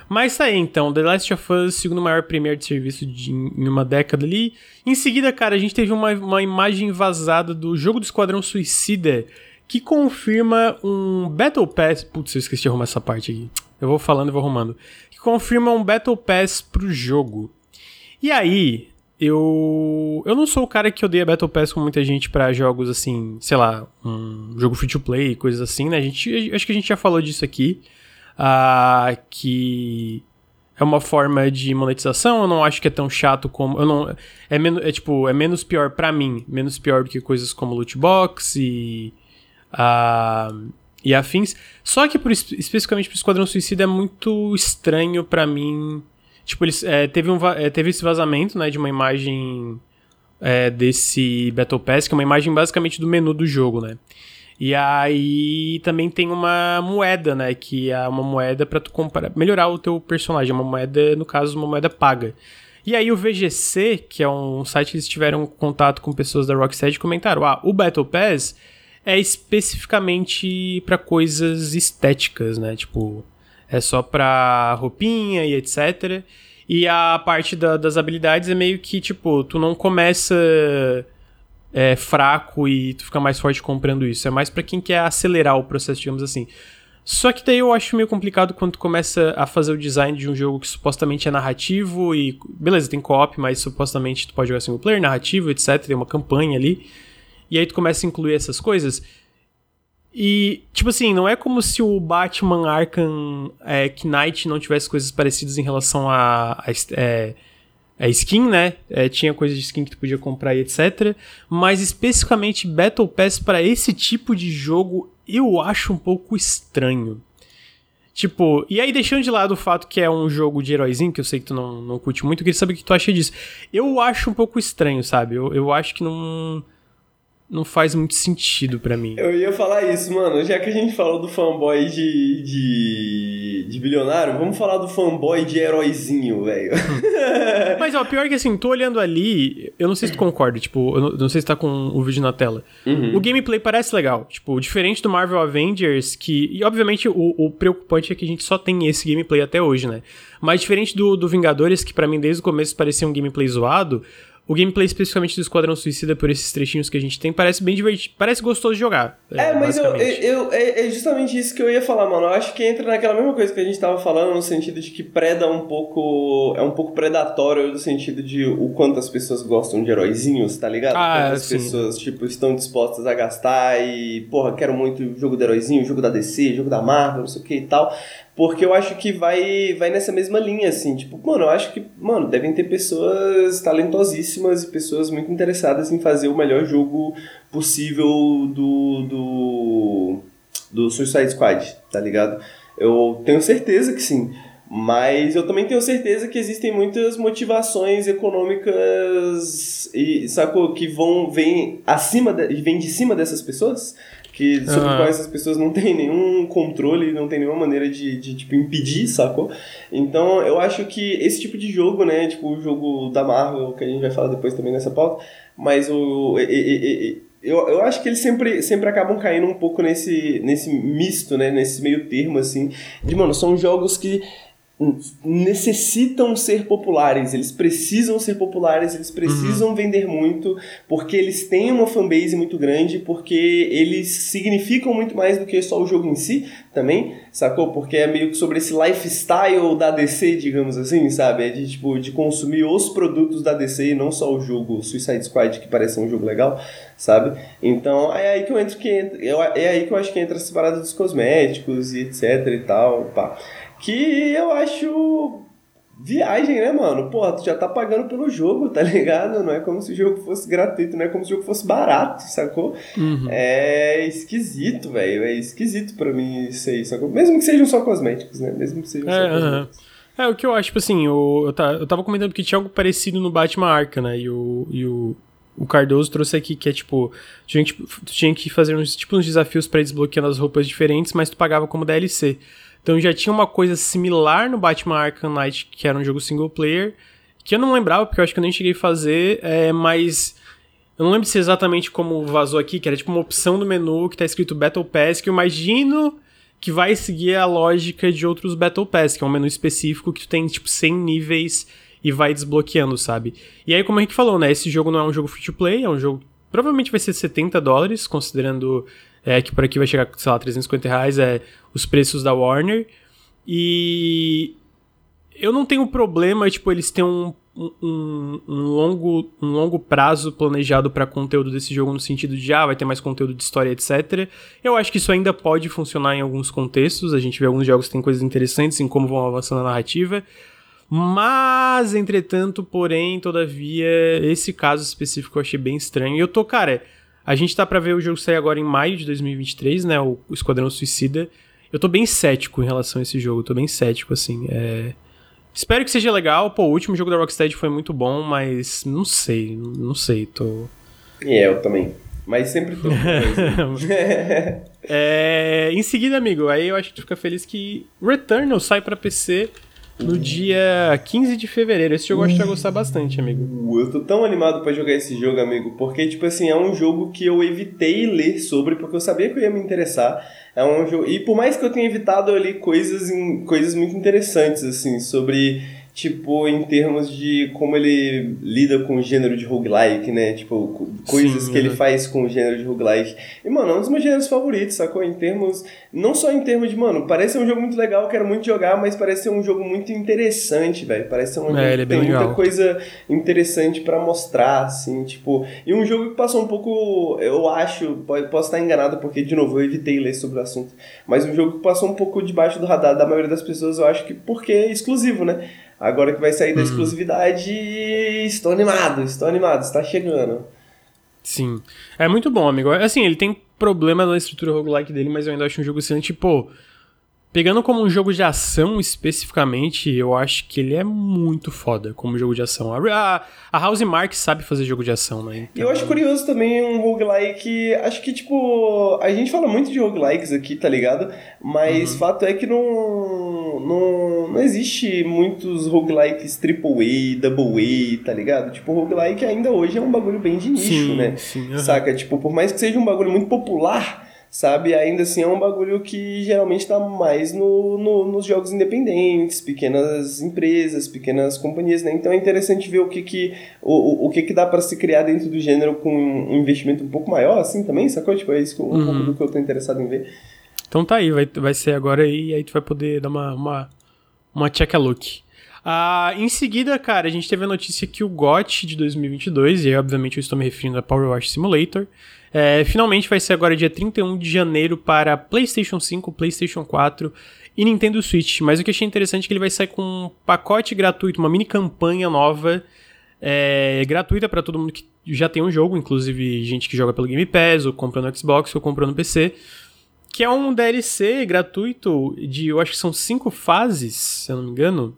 Mas tá aí então, The Last of Us, segundo maior premier de serviço de, em uma década ali. Em seguida, cara, a gente teve uma, uma imagem vazada do jogo do Esquadrão Suicida que confirma um Battle Pass. Putz, eu esqueci de arrumar essa parte aqui. Eu vou falando e vou arrumando. Que confirma um Battle Pass pro jogo. E aí, eu. Eu não sou o cara que odeia Battle Pass com muita gente para jogos assim, sei lá, um jogo free to play, coisas assim, né? A gente, acho que a gente já falou disso aqui. Uh, que é uma forma de monetização, eu não acho que é tão chato como. Eu não, é, menos, é tipo, é menos pior para mim, menos pior do que coisas como loot box e e afins. Só que por, especificamente pro Esquadrão Suicida é muito estranho para mim. Tipo, eles, é, teve, um, é, teve esse vazamento, né, de uma imagem é, desse Battle Pass, que é uma imagem basicamente do menu do jogo, né? E aí também tem uma moeda, né? Que é uma moeda para tu comprar, melhorar o teu personagem. Uma moeda, no caso, uma moeda paga. E aí o VGC, que é um site que eles tiveram contato com pessoas da Rocksteady, comentaram: ah, o Battle Pass é especificamente para coisas estéticas, né? Tipo, é só pra roupinha e etc. E a parte da, das habilidades é meio que, tipo, tu não começa é, fraco e tu fica mais forte comprando isso. É mais para quem quer acelerar o processo, digamos assim. Só que daí eu acho meio complicado quando tu começa a fazer o design de um jogo que supostamente é narrativo e. Beleza, tem co-op, mas supostamente tu pode jogar single player, narrativo, etc. Tem uma campanha ali. E aí tu começa a incluir essas coisas. E, tipo assim, não é como se o Batman Arkham é, Knight não tivesse coisas parecidas em relação a, a é, é skin, né? É, tinha coisa de skin que tu podia comprar e etc. Mas especificamente Battle Pass para esse tipo de jogo eu acho um pouco estranho. Tipo, e aí deixando de lado o fato que é um jogo de heróizinho, que eu sei que tu não, não curte muito, eu queria saber o que tu acha disso. Eu acho um pouco estranho, sabe? Eu, eu acho que não não faz muito sentido para mim. Eu ia falar isso, mano. Já que a gente falou do fanboy de, de, de bilionário, vamos falar do fanboy de heróizinho, velho. Mas, ó, pior que assim, tô olhando ali, eu não sei se tu concorda, tipo, eu não, não sei se tá com o vídeo na tela. Uhum. O gameplay parece legal, tipo, diferente do Marvel Avengers, que, e obviamente o, o preocupante é que a gente só tem esse gameplay até hoje, né? Mas diferente do, do Vingadores, que para mim desde o começo parecia um gameplay zoado, o gameplay especificamente do Esquadrão Suicida, por esses trechinhos que a gente tem, parece bem divertido. Parece gostoso de jogar. É, é mas eu, eu, é, é justamente isso que eu ia falar, mano. Eu acho que entra naquela mesma coisa que a gente tava falando, no sentido de que preda um pouco. É um pouco predatório no sentido de o quanto as pessoas gostam de heróizinhos, tá ligado? Ah, Quantas sim. pessoas, tipo, estão dispostas a gastar e, porra, quero muito jogo de heróizinho, jogo da DC, jogo da Marvel, não sei o que e tal. Porque eu acho que vai, vai nessa mesma linha, assim. Tipo, mano, eu acho que, mano, devem ter pessoas talentosíssimas e pessoas muito interessadas em fazer o melhor jogo possível do, do, do Suicide Squad, tá ligado? Eu tenho certeza que sim. Mas eu também tenho certeza que existem muitas motivações econômicas e sacou que vão vem acima de, vem de cima dessas pessoas que sobre uhum. quais essas pessoas não têm nenhum controle, não tem nenhuma maneira de, de tipo, impedir, sacou? Então, eu acho que esse tipo de jogo, né, tipo o jogo da Marvel, que a gente vai falar depois também nessa pauta, mas o... E, e, e, eu, eu acho que eles sempre, sempre acabam caindo um pouco nesse, nesse misto, né, nesse meio termo, assim, de, mano, são jogos que necessitam ser populares, eles precisam ser populares, eles precisam uhum. vender muito, porque eles têm uma fanbase muito grande, porque eles significam muito mais do que só o jogo em si também, sacou? Porque é meio que sobre esse lifestyle da DC, digamos assim, sabe? É de, tipo, de consumir os produtos da DC e não só o jogo Suicide Squad, que parece um jogo legal, sabe? Então é aí que eu entro que é aí que eu acho que entra essa parada dos cosméticos e etc e tal, pá. Que eu acho viagem, né, mano? Porra, tu já tá pagando pelo jogo, tá ligado? Não é como se o jogo fosse gratuito, não é como se o jogo fosse barato, sacou? Uhum. É esquisito, velho. É esquisito pra mim isso aí, sacou? Mesmo que sejam só cosméticos, né? Mesmo que sejam é, só cosméticos. Uhum. É, o que eu acho, tipo assim, eu, eu, tá, eu tava comentando que tinha algo parecido no Batman Arkham, né? E o, e o, o Cardoso trouxe aqui que é tipo, tinha que, tinha que fazer uns, tipo, uns desafios para desbloquear as roupas diferentes, mas tu pagava como DLC. Então já tinha uma coisa similar no Batman Arkham Knight, que era um jogo single player, que eu não lembrava, porque eu acho que eu nem cheguei a fazer, é, mas eu não lembro se exatamente como vazou aqui, que era tipo uma opção do menu que tá escrito Battle Pass, que eu imagino que vai seguir a lógica de outros Battle Pass, que é um menu específico que tu tem tipo 100 níveis e vai desbloqueando, sabe? E aí, como a gente falou, né? Esse jogo não é um jogo free to play, é um jogo. Provavelmente vai ser 70 dólares, considerando é, que por aqui vai chegar, sei lá, 350 reais, é os preços da Warner. E eu não tenho problema, tipo, eles têm um, um, um longo, um longo prazo planejado para conteúdo desse jogo, no sentido de, ah, vai ter mais conteúdo de história, etc. Eu acho que isso ainda pode funcionar em alguns contextos, a gente vê alguns jogos que têm coisas interessantes em como vão avançando a narrativa. Mas, entretanto, porém, todavia, esse caso específico eu achei bem estranho. E eu tô, cara, a gente tá para ver o jogo sair agora em maio de 2023, né? O, Esquadrão Suicida. Eu tô bem cético em relação a esse jogo, tô bem cético, assim. É... Espero que seja legal. Pô, o último jogo da Rocksteady foi muito bom, mas não sei, não sei, tô... É, eu também. Mas sempre tô é, Em seguida, amigo, aí eu acho que tu fica feliz que Returnal sai pra PC no dia 15 de fevereiro. Esse jogo eu acho que vai gostar bastante, amigo. Uh, eu tô tão animado para jogar esse jogo, amigo, porque, tipo assim, é um jogo que eu evitei ler sobre, porque eu sabia que eu ia me interessar. É um jogo... E por mais que eu tenha evitado, eu coisas, em... coisas muito interessantes, assim, sobre tipo, em termos de como ele lida com o gênero de roguelike, né? Tipo, coisas Sim, que ele faz com o gênero de roguelike. E, mano, é um dos meus gêneros favoritos, sacou? Em termos. Não só em termos de, mano, parece ser um jogo muito legal, quero muito jogar, mas parece ser um jogo muito interessante, velho. Parece ser um é, jogo que tem muita legal. coisa interessante para mostrar, assim, tipo. E um jogo que passou um pouco. Eu acho, posso estar enganado, porque, de novo, eu evitei ler sobre o assunto. Mas um jogo que passou um pouco debaixo do radar da maioria das pessoas, eu acho que porque é exclusivo, né? Agora que vai sair da uhum. exclusividade, estou animado, estou animado, está chegando. Sim. É muito bom, amigo. Assim, ele tem problema na estrutura roguelike dele, mas eu ainda acho um jogo excelente. Pô, Pegando como um jogo de ação especificamente, eu acho que ele é muito foda como jogo de ação. A, a House Mark sabe fazer jogo de ação, né? Então... Eu acho curioso também um roguelike. Acho que, tipo, a gente fala muito de roguelikes aqui, tá ligado? Mas uhum. fato é que não, não, não existe muitos roguelikes AAA, Double A, tá ligado? Tipo, roguelike ainda hoje é um bagulho bem de nicho, sim, né? Sim, uhum. Saca? Tipo, por mais que seja um bagulho muito popular sabe? Ainda assim é um bagulho que geralmente está mais no, no, nos jogos independentes, pequenas empresas, pequenas companhias, né? Então é interessante ver o que que, o, o que, que dá para se criar dentro do gênero com um investimento um pouco maior, assim, também, sacou? Tipo, é isso um uhum. pouco do que eu tô interessado em ver. Então tá aí, vai, vai ser agora aí, aí tu vai poder dar uma, uma, uma check-a-look. Ah, em seguida, cara, a gente teve a notícia que o GOT de 2022, e aí, obviamente eu estou me referindo a Power Wash Simulator, é, finalmente vai ser agora dia 31 de janeiro para PlayStation 5, PlayStation 4 e Nintendo Switch. Mas o que achei interessante é que ele vai sair com um pacote gratuito, uma mini campanha nova, é, gratuita para todo mundo que já tem um jogo, inclusive gente que joga pelo Game Pass, ou compra no Xbox, ou compra no PC. Que é um DLC gratuito de, eu acho que são cinco fases, se eu não me engano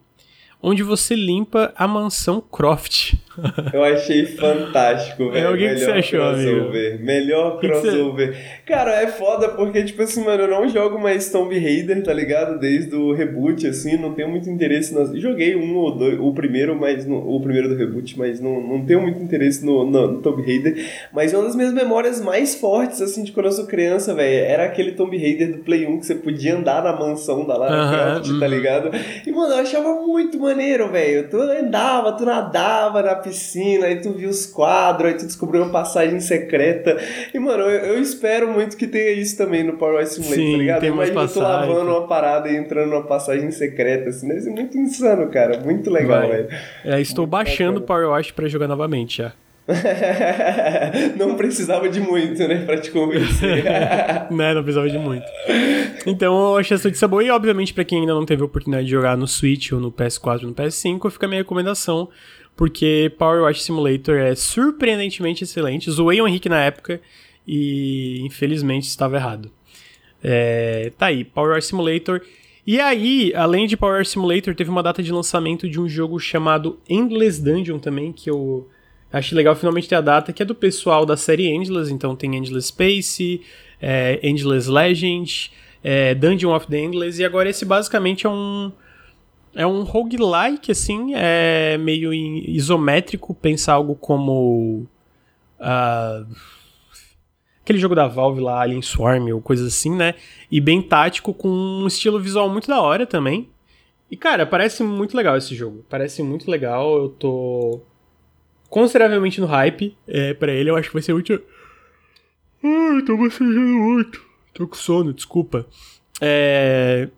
onde você limpa a mansão Croft. Eu achei fantástico, velho. É, o que, você achou, crossover. amigo? Melhor crossover. Cara, é foda porque, tipo assim, mano, eu não jogo mais Tomb Raider, tá ligado? Desde o reboot, assim, não tenho muito interesse nas... Joguei um ou dois, o primeiro, mas no... o primeiro do reboot, mas não, não tenho muito interesse no, no, no Tomb Raider. Mas uma das minhas memórias mais fortes, assim, de quando eu sou criança, velho, era aquele Tomb Raider do Play 1 que você podia andar na mansão da Lara Croft, uh -huh, tá uhum. ligado? E, mano, eu achava muito, maneiro, velho. Tu andava, tu nadava na piscina, aí tu viu os quadros, aí tu descobriu uma passagem secreta. E, mano, eu, eu espero muito que tenha isso também no Power Simulator, Sim, tá ligado? Tem Imagina tu lavando uma parada e entrando numa passagem secreta, assim. Deve ser muito insano, cara. Muito legal, velho. É, estou muito baixando o Power Wash pra jogar novamente já. não precisava de muito, né, pra te convencer. né, não precisava de muito. Então eu achei essa notícia boa e, obviamente, pra quem ainda não teve a oportunidade de jogar no Switch ou no PS4 ou no PS5, fica a minha recomendação, porque Power Wash Simulator é surpreendentemente excelente. Zoei o Henrique na época e, infelizmente, estava errado. É, tá aí, Power Wash Simulator. E aí, além de Power Wash Simulator, teve uma data de lançamento de um jogo chamado Endless Dungeon também, que eu Acho legal finalmente ter a data, que é do pessoal da série Endless, então tem Endless Space, é, Endless Legend, é, Dungeon of the Endless, e agora esse basicamente é um. É um roguelike, assim, é meio isométrico, pensar algo como. Uh, aquele jogo da Valve lá, Alien Swarm ou coisa assim, né? E bem tático, com um estilo visual muito da hora também. E, cara, parece muito legal esse jogo. Parece muito legal, eu tô consideravelmente no hype é, para ele. Eu acho que vai ser muito. Ai, tô bocejando muito. Tô com sono, desculpa. É.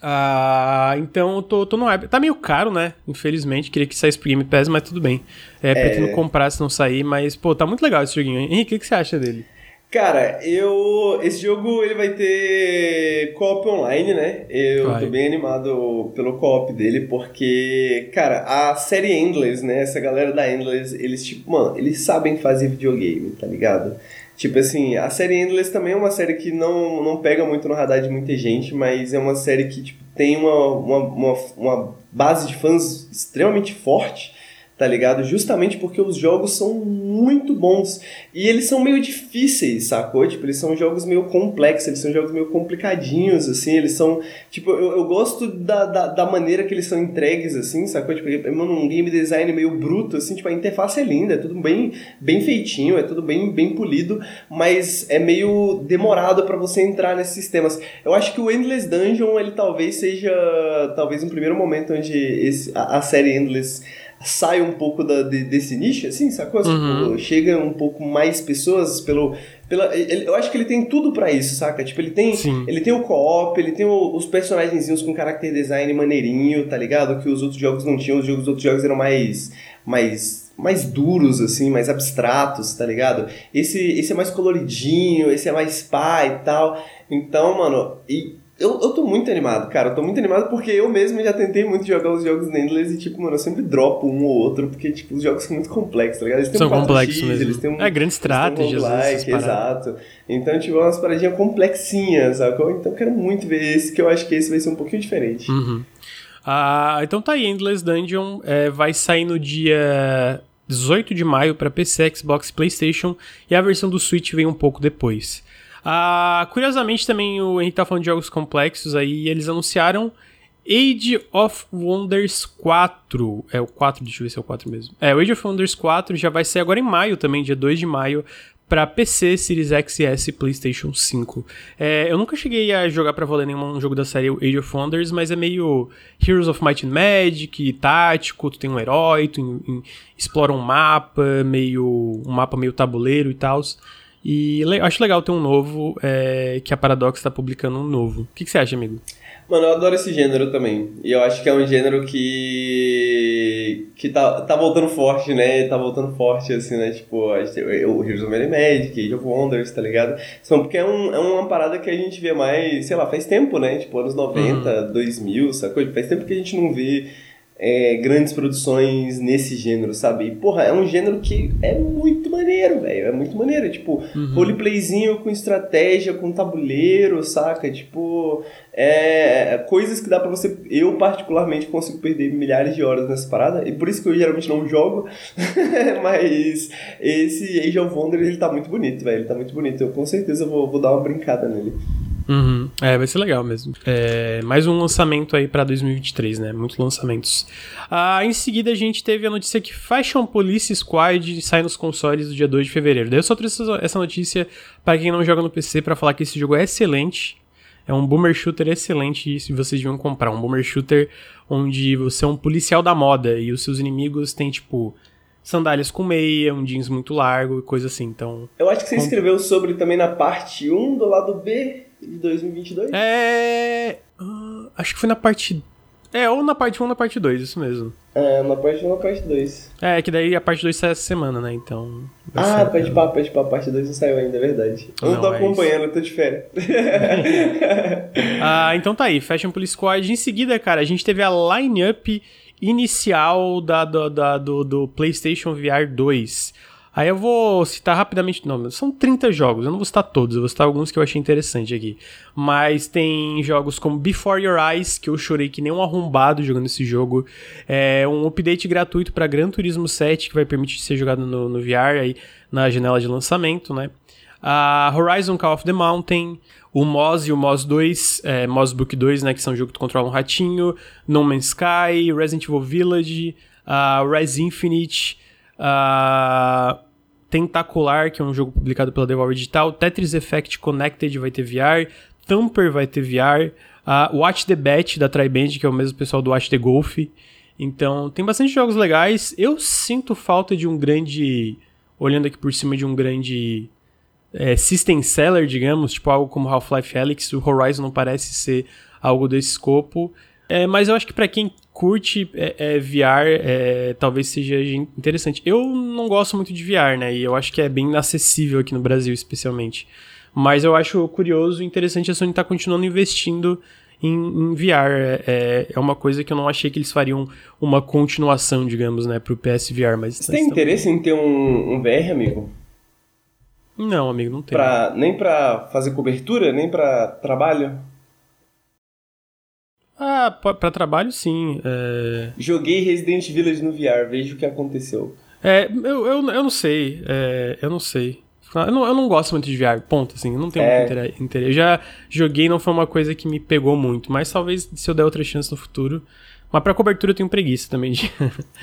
Ah, então eu tô, tô no hype. Tá meio caro, né? Infelizmente. Queria que saísse pro Game Pass, mas tudo bem. É, pretendo é... comprar se não sair, mas, pô, tá muito legal esse joguinho. Henrique, o que, que você acha dele? Cara, eu. Esse jogo ele vai ter co-op online, né? Eu vai. tô bem animado pelo co-op dele, porque, cara, a série Endless, né? Essa galera da Endless, eles, tipo, mano, eles sabem fazer videogame, tá ligado? Tipo assim, a série Endless também é uma série que não, não pega muito no radar de muita gente, mas é uma série que tipo, tem uma, uma, uma, uma base de fãs extremamente forte tá ligado? Justamente porque os jogos são muito bons. E eles são meio difíceis, sacou? Tipo, eles são jogos meio complexos, eles são jogos meio complicadinhos, assim, eles são. Tipo, eu, eu gosto da, da, da maneira que eles são entregues, assim, sacou? Tipo, é um game design meio bruto, assim, tipo, a interface é linda, é tudo bem, bem feitinho, é tudo bem, bem polido, mas é meio demorado para você entrar nesses sistemas. Eu acho que o Endless Dungeon, ele talvez seja, talvez um primeiro momento onde esse, a, a série Endless sai um pouco da, de, desse nicho, assim, sacou? Tipo, uhum. Tipo, chega um pouco mais pessoas pelo. Pela, ele, eu acho que ele tem tudo para isso, saca? Tipo, ele tem, ele tem o co-op, ele tem o, os personagens com character design maneirinho, tá ligado? Que os outros jogos não tinham, os, jogos, os outros jogos eram mais. mais mais duros, assim, mais abstratos, tá ligado? Esse, esse é mais coloridinho, esse é mais pá e tal. Então, mano, e eu, eu tô muito animado, cara. Eu tô muito animado porque eu mesmo já tentei muito jogar os jogos Endless e, tipo, mano, eu sempre dropo um ou outro, porque, tipo, os jogos são muito complexos, tá ligado? Eles têm são um complexos mesmo. Eles têm um, é, grande estratégia, like, Exato. Então, tipo, é umas paradinhas complexinhas, sacou? Então, eu quero muito ver esse, que eu acho que esse vai ser um pouquinho diferente. Uhum. Ah, então tá aí, Endless Dungeon é, vai sair no dia 18 de maio para PC, Xbox PlayStation e a versão do Switch vem um pouco depois. Ah, curiosamente, também o Henrique tá falando de jogos complexos aí, eles anunciaram Age of Wonders 4. É o 4, deixa eu ver se é o 4 mesmo. É, o Age of Wonders 4 já vai ser agora em maio também, dia 2 de maio, para PC, Series X e S e PlayStation 5. É, eu nunca cheguei a jogar pra valer nenhum jogo da série Age of Wonders, mas é meio Heroes of Might and Magic, tático, tu tem um herói, tu in, in, explora um mapa, meio um mapa meio tabuleiro e tal. E acho legal ter um novo, é, que a Paradox está publicando um novo. O que, que, você acha, amigo? Mano, eu adoro esse gênero também. E eu acho que é um gênero que. que tá, tá voltando forte, né? Tá voltando forte, assim, né? Tipo, o Heroes of Magic, Age of Wonders, tá ligado? São, porque é, um, é uma parada que a gente vê mais, sei lá, faz tempo, né? Tipo, anos 90, uhum. 2000, sacou? Faz tempo que a gente não vê é, grandes produções nesse gênero, sabe? E, porra, é um gênero que é muito maneiro, velho. É muito maneiro. Tipo, uhum. roleplayzinho com estratégia, com tabuleiro, saca? Tipo, é, é, coisas que dá pra você. Eu, particularmente, consigo perder milhares de horas nessa parada. E por isso que eu geralmente não jogo. Mas esse Age of Wonder, ele tá muito bonito, velho. Ele tá muito bonito. Eu com certeza vou, vou dar uma brincada nele. Uhum. É, vai ser legal mesmo. É, mais um lançamento aí para 2023, né? Muitos lançamentos. Ah, em seguida, a gente teve a notícia que Fashion Police Squad sai nos consoles do dia 2 de fevereiro. Daí eu só trouxe essa notícia para quem não joga no PC para falar que esse jogo é excelente. É um boomer shooter excelente e vocês deviam comprar. Um boomer shooter onde você é um policial da moda e os seus inimigos têm, tipo, sandálias com meia, um jeans muito largo e coisa assim. Então. Eu acho que você escreveu sobre também na parte 1 do lado B de 2022? É. Uh, acho que foi na parte. É, ou na parte 1 ou na parte 2, isso mesmo. É, na parte 1 ou na parte 2. É, que daí a parte 2 sai essa semana, né? Então. Ah, pode pá, pode pá, a parte 2 não saiu ainda, é verdade. Eu não, tô é acompanhando, eu tô de férias. ah, então tá aí, Fashion Police Squad. Em seguida, cara, a gente teve a line-up inicial da, da, da do, do PlayStation VR 2. Aí eu vou citar rapidamente, não, são 30 jogos, eu não vou citar todos, eu vou citar alguns que eu achei interessante aqui. Mas tem jogos como Before Your Eyes, que eu chorei que nem um arrombado jogando esse jogo. É um update gratuito para Gran Turismo 7, que vai permitir ser jogado no, no VR aí na janela de lançamento, né? A Horizon Call of the Mountain, o Moz e o Moz 2, é, Moz Book 2, né, que são jogos que tu controla um ratinho, No Man's Sky, Resident Evil Village, uh, Res Infinite, uh, Tentacular, que é um jogo publicado pela Devolver Digital, Tetris Effect Connected vai ter VR, Thumper vai ter VR, uh, Watch the Bet da Triband, que é o mesmo pessoal do Watch the Golf. Então, tem bastante jogos legais. Eu sinto falta de um grande. Olhando aqui por cima de um grande é, system seller, digamos, tipo algo como Half-Life Alyx. O Horizon não parece ser algo desse escopo. É, mas eu acho que para quem curte é, é, VR, é, talvez seja interessante. Eu não gosto muito de VR, né? E eu acho que é bem acessível aqui no Brasil, especialmente. Mas eu acho curioso e interessante a Sony estar tá continuando investindo em, em VR. É, é, é, uma coisa que eu não achei que eles fariam uma continuação, digamos, né, pro PSVR. Mas Você tem interesse em ter um, um VR, amigo? Não, amigo, não tem. Nem pra fazer cobertura, nem pra trabalho? Ah, pra trabalho sim. É... Joguei Resident Village no VR, veja o que aconteceu. É, eu, eu, eu não sei. É, eu não sei. Eu não, eu não gosto muito de VR, ponto, assim. Não tenho é. muito interesse. Eu já joguei, não foi uma coisa que me pegou muito. Mas talvez se eu der outra chance no futuro. Mas pra cobertura eu tenho preguiça também de.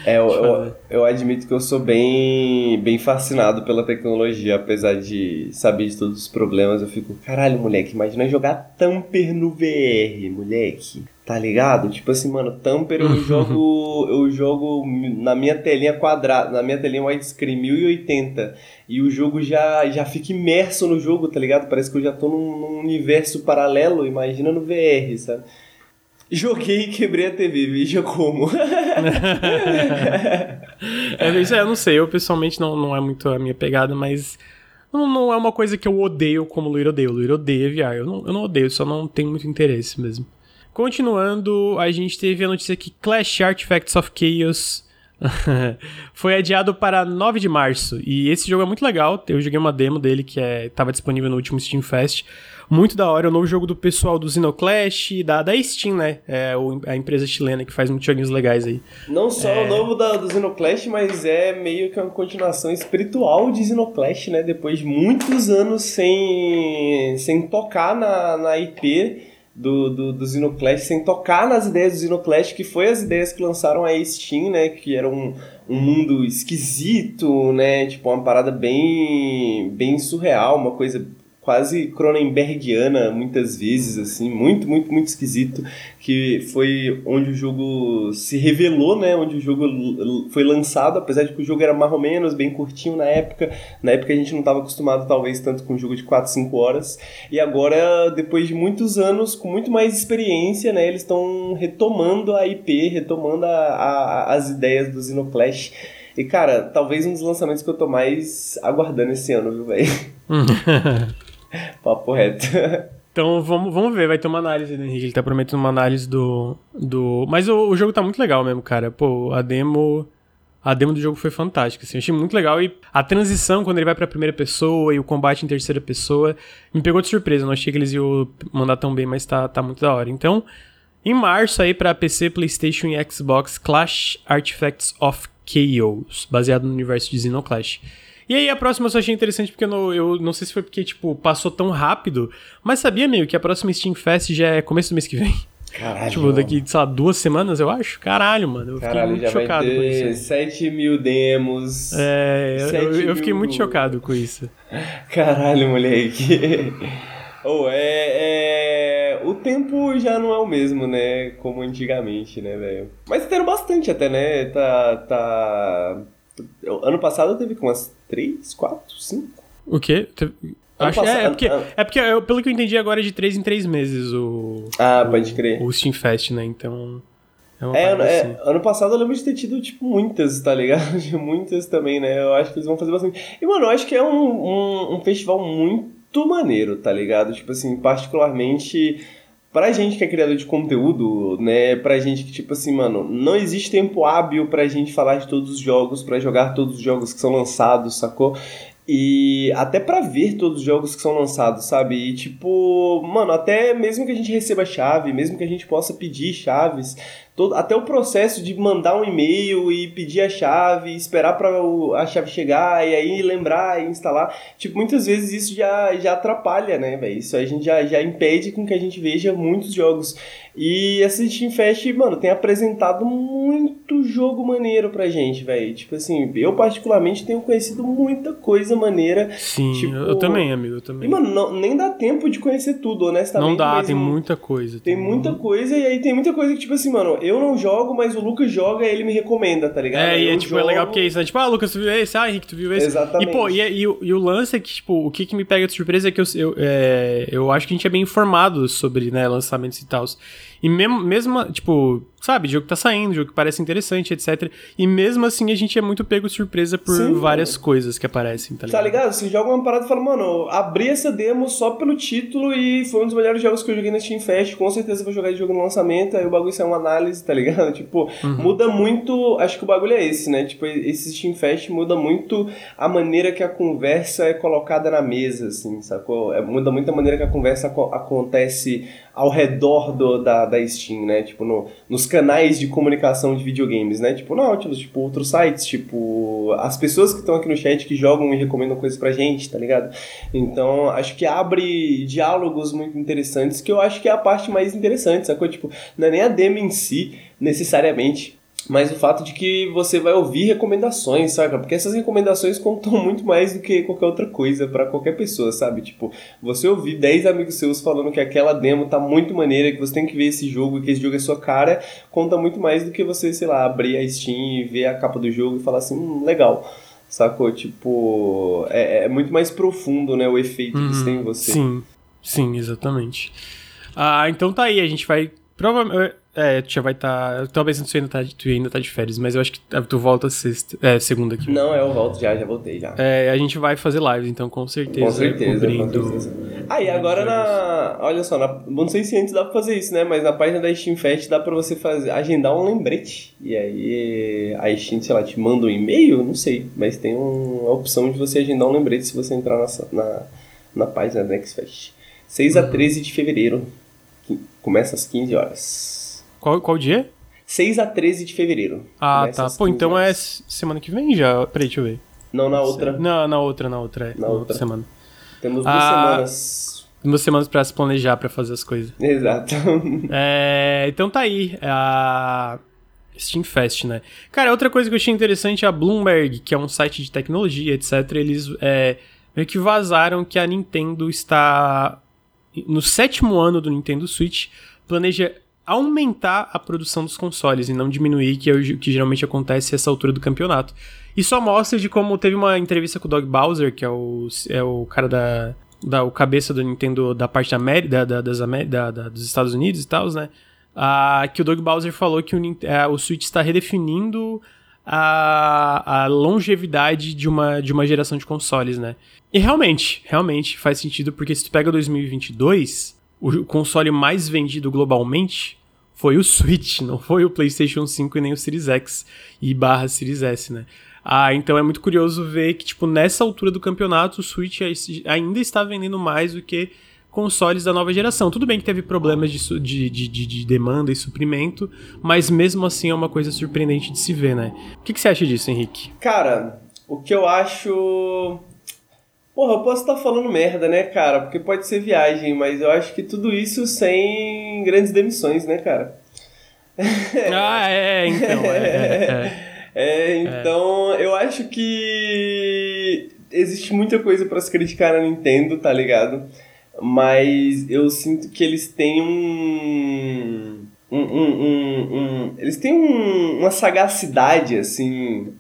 É, eu, eu, eu, admito que eu sou bem, bem fascinado pela tecnologia, apesar de saber de todos os problemas. Eu fico, caralho, moleque, imagina jogar Tamper no VR, moleque. Tá ligado? Tipo assim, mano, Tamper eu jogo. eu jogo na minha telinha quadrada, na minha telinha widescreen 1080. E o jogo já, já fica imerso no jogo, tá ligado? Parece que eu já tô num, num universo paralelo, imagina no VR, sabe? Joguei e quebrei a TV, veja como. é, isso eu não sei, eu pessoalmente não, não é muito a minha pegada, mas não, não é uma coisa que eu odeio como o Luir odeia. O Luir odeia VR, eu não, eu não odeio, só não tenho muito interesse mesmo. Continuando, a gente teve a notícia que Clash Artifacts of Chaos foi adiado para 9 de março. E esse jogo é muito legal. Eu joguei uma demo dele que estava é, disponível no último Steam Fest. Muito da hora. É o novo jogo do pessoal do Xenoclash, da, da Steam, né? É a empresa chilena que faz muitos joguinhos legais aí. Não só é... o novo da, do Xenoclash, mas é meio que uma continuação espiritual de Xenoclash, né? Depois de muitos anos sem, sem tocar na, na IP do, do, do Xenoclash, sem tocar nas ideias do Xenoclash, que foi as ideias que lançaram a Steam, né? Que era um, um mundo esquisito, né? Tipo, uma parada bem, bem surreal, uma coisa quase Cronenbergiana muitas vezes, assim, muito, muito, muito esquisito, que foi onde o jogo se revelou, né, onde o jogo foi lançado, apesar de que o jogo era mais ou menos, bem curtinho na época, na época a gente não estava acostumado talvez tanto com um jogo de 4, 5 horas, e agora, depois de muitos anos, com muito mais experiência, né, eles estão retomando a IP, retomando a, a, as ideias do Xenoclash, e cara, talvez um dos lançamentos que eu tô mais aguardando esse ano, viu, velho? Papo reto. Então vamos, vamos ver, vai ter uma análise do Henrique. Ele tá prometendo uma análise do. do... Mas o, o jogo tá muito legal mesmo, cara. Pô, a demo. A demo do jogo foi fantástica, assim, eu achei muito legal e a transição quando ele vai pra primeira pessoa e o combate em terceira pessoa me pegou de surpresa, não achei que eles iam mandar tão bem, mas tá, tá muito da hora. Então, em março aí para PC, PlayStation e Xbox, Clash Artifacts of Chaos, baseado no universo de Xenoclash. E aí a próxima eu só achei interessante porque eu não, eu não sei se foi porque, tipo, passou tão rápido, mas sabia meio que a próxima Steam Fest já é começo do mês que vem. Caralho. Tipo, daqui, sei lá, duas semanas, eu acho. Caralho, mano. Eu Caralho, fiquei muito chocado com isso. 7 mil demos. É, eu, eu fiquei muito chocado com isso. Caralho, moleque. Ou oh, é, é, O tempo já não é o mesmo, né? Como antigamente, né, velho? Mas teram bastante até, né? Tá. tá... Ano passado teve com umas 3, 4, 5. O quê? Acho, passado, é, é, porque, é porque eu, pelo que eu entendi agora é de 3 em 3 meses o. Ah, pode crer. O Steam Fest, né? Então. É, é, é assim. ano passado eu lembro de ter tido, tipo, muitas, tá ligado? muitas também, né? Eu acho que eles vão fazer bastante. E, mano, eu acho que é um, um, um festival muito maneiro, tá ligado? Tipo assim, particularmente pra gente que é criador de conteúdo, né, pra gente que, tipo assim, mano, não existe tempo hábil pra gente falar de todos os jogos, pra jogar todos os jogos que são lançados, sacou? E até para ver todos os jogos que são lançados, sabe? E tipo, mano, até mesmo que a gente receba chave, mesmo que a gente possa pedir chaves, todo, até o processo de mandar um e-mail e pedir a chave, esperar para a chave chegar e aí lembrar e instalar. Tipo, muitas vezes isso já, já atrapalha, né, velho? Isso a gente já, já impede com que a gente veja muitos jogos. E essa Steam Fest, mano, tem apresentado muito jogo maneiro pra gente, velho. Tipo assim, eu particularmente tenho conhecido muita coisa maneira. Sim, tipo... eu também, amigo, eu também. E, mano, não, nem dá tempo de conhecer tudo, honestamente. Não dá, tem muita coisa. Tem, tem muita coisa, e aí tem muita coisa que, tipo assim, mano, eu não jogo, mas o Lucas joga e ele me recomenda, tá ligado? É, e é, tipo, jogo... é legal porque é isso, né? Tipo, ah, Lucas, tu viu esse? Ah, Henrique, tu viu esse? Exatamente. E, pô, e, e, e o lance é que, tipo, o que, que me pega de surpresa é que eu, eu, é, eu acho que a gente é bem informado sobre, né, lançamentos e tal. E mesmo, mesmo, tipo, sabe, jogo que tá saindo, jogo que parece interessante etc. E mesmo assim a gente é muito pego surpresa por Sim, várias mano. coisas que aparecem, tá ligado? Tá ligado? Você joga uma parada e fala, mano, abri essa demo só pelo título e foi um dos melhores jogos que eu joguei na Steam Fest, com certeza vou jogar esse jogo no lançamento, aí o bagulho sai uma análise, tá ligado? Tipo, uhum. muda muito, acho que o bagulho é esse, né? Tipo, esse Steam Fest muda muito a maneira que a conversa é colocada na mesa, assim, sacou? É, muda muito a maneira que a conversa acontece ao redor do, da, da Steam, né? Tipo, no, nos canais de comunicação de videogames, né? Tipo, Nautilus, tipo, outros sites, tipo, as pessoas que estão aqui no chat que jogam e recomendam coisas pra gente, tá ligado? Então, acho que abre diálogos muito interessantes, que eu acho que é a parte mais interessante, sacou? Tipo, não é nem a demo em si, necessariamente, mas o fato de que você vai ouvir recomendações, saca? Porque essas recomendações contam muito mais do que qualquer outra coisa para qualquer pessoa, sabe? Tipo, você ouvir 10 amigos seus falando que aquela demo tá muito maneira, que você tem que ver esse jogo, que esse jogo é sua cara, conta muito mais do que você, sei lá, abrir a Steam e ver a capa do jogo e falar assim, hum, legal. Sacou? Tipo, é, é muito mais profundo, né, o efeito uhum, que isso tem em você. Sim, sim, exatamente. Ah, então tá aí, a gente vai provavelmente é, tu já vai estar. Tá, talvez tu ainda, tá, tu ainda tá de férias, mas eu acho que tu volta sexta, é, segunda aqui. Não, eu volto já, já voltei já. É, a gente vai fazer lives, então com certeza. Com certeza. Cobrindo... Com certeza. Ah, e agora na. Olha só, na... não sei se antes dá pra fazer isso, né? Mas na página da Steam Fest dá pra você fazer, agendar um lembrete. E aí a Steam, sei lá, te manda um e-mail? Não sei. Mas tem uma opção de você agendar um lembrete se você entrar na, na, na página da Next Fest. 6 a 13 uhum. de fevereiro. Começa às 15 horas. Qual, qual dia? 6 a 13 de fevereiro. Ah, tá. Pô, então é semana que vem já. Peraí, deixa eu ver. Não, na outra. Não, na outra, na outra. É. Na, na outra. outra. semana. Temos duas ah, semanas. Duas semanas pra se planejar pra fazer as coisas. Exato. é, então tá aí. A. Steam Fest, né? Cara, outra coisa que eu achei interessante é a Bloomberg, que é um site de tecnologia, etc. Eles é, meio que vazaram que a Nintendo está no sétimo ano do Nintendo Switch, planeja aumentar a produção dos consoles e não diminuir, que é o que geralmente acontece essa altura do campeonato. E só mostra de como teve uma entrevista com o Doug Bowser, que é o, é o cara da, da o cabeça do Nintendo da parte da América, da, das, da, da, dos Estados Unidos e tal, né? Ah, que o Doug Bowser falou que o, é, o Switch está redefinindo a, a longevidade de uma, de uma geração de consoles, né? E realmente, realmente faz sentido, porque se tu pega 2022, o console mais vendido globalmente foi o Switch, não foi o PlayStation 5 e nem o Series X e barra Series S, né? Ah, então é muito curioso ver que, tipo, nessa altura do campeonato, o Switch ainda está vendendo mais do que consoles da nova geração. Tudo bem que teve problemas de, de, de, de demanda e suprimento, mas mesmo assim é uma coisa surpreendente de se ver, né? O que, que você acha disso, Henrique? Cara, o que eu acho Porra, eu posso estar falando merda, né, cara? Porque pode ser viagem, mas eu acho que tudo isso sem grandes demissões, né, cara? Ah, é, então. É, é, é. é então, eu acho que existe muita coisa para se criticar na Nintendo, tá ligado? Mas eu sinto que eles têm um. um, um, um, um eles têm uma sagacidade, assim,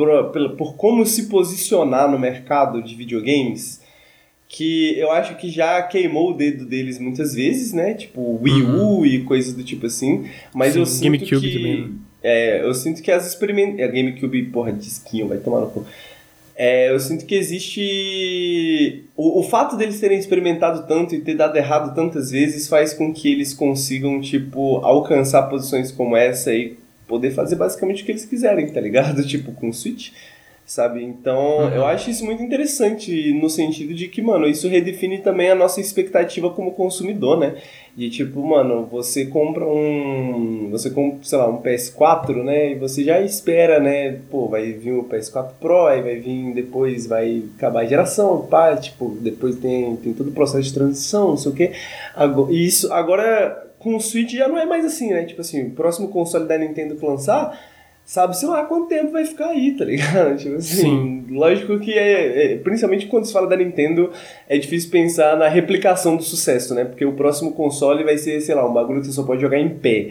por, por, por como se posicionar no mercado de videogames que eu acho que já queimou o dedo deles muitas vezes, né? Tipo Wii U uhum. e coisas do tipo assim. Mas Sim, eu sinto GameCube que... também. Né? É, eu sinto que as experimentações... A GameCube, porra, disquinho, vai tomar no cu. É, eu sinto que existe... O, o fato deles terem experimentado tanto e ter dado errado tantas vezes faz com que eles consigam, tipo, alcançar posições como essa e poder fazer basicamente o que eles quiserem, tá ligado? Tipo, com o Switch, sabe? Então, uhum. eu acho isso muito interessante no sentido de que, mano, isso redefine também a nossa expectativa como consumidor, né? E tipo, mano, você compra um. Você compra, sei lá, um PS4, né? E você já espera, né? Pô, vai vir o PS4 Pro, aí vai vir depois, vai acabar a geração, pá, tipo, depois tem, tem todo o processo de transição, não sei o quê. Agora, isso, agora com o Switch já não é mais assim, né? Tipo assim, o próximo console da Nintendo que lançar, sabe, sei lá quanto tempo vai ficar aí, tá ligado? Tipo assim, Sim. lógico que é, é, Principalmente quando se fala da Nintendo, é difícil pensar na replicação do sucesso, né? Porque o próximo console vai ser, sei lá, um bagulho que você só pode jogar em pé.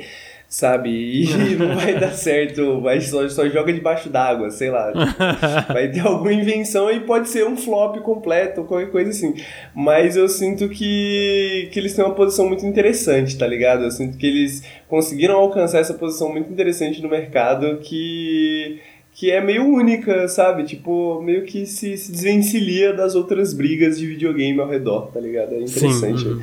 Sabe? E não vai dar certo, vai só, só joga debaixo d'água, sei lá. Vai ter alguma invenção e pode ser um flop completo, qualquer coisa assim. Mas eu sinto que, que eles têm uma posição muito interessante, tá ligado? Eu sinto que eles conseguiram alcançar essa posição muito interessante no mercado que que é meio única, sabe? Tipo, meio que se, se desvencilha das outras brigas de videogame ao redor, tá ligado? É interessante. Sim.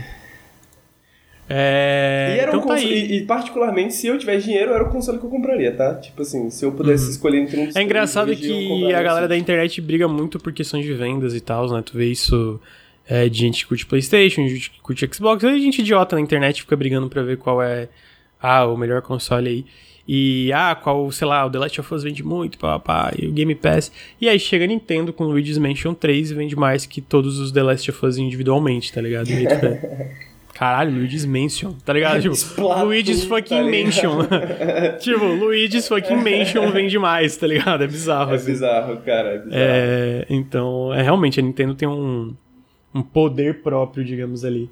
É... E, era então um tá e, e, particularmente, se eu tivesse dinheiro, era o console que eu compraria, tá? Tipo assim, se eu pudesse uhum. escolher entre um É engraçado que a galera da internet briga muito por questões de vendas e tal, né? Tu vê isso é, de gente que curte Playstation, de gente que curte Xbox, aí gente idiota na internet fica brigando pra ver qual é ah, o melhor console aí. E, ah, qual, sei lá, o The Last of Us vende muito, papá, e o Game Pass. E aí chega a Nintendo com o Luigi's Mansion 3 e vende mais que todos os The Last of Us individualmente, tá ligado? Caralho, Luigi's Mansion, tá ligado? Tipo, Splatoon, Luigi's tá fucking tá Mansion. tipo, Luigi's fucking Mansion vende mais, tá ligado? É bizarro. É assim. bizarro, cara, é bizarro. É, então, é, realmente, a Nintendo tem um, um poder próprio, digamos ali.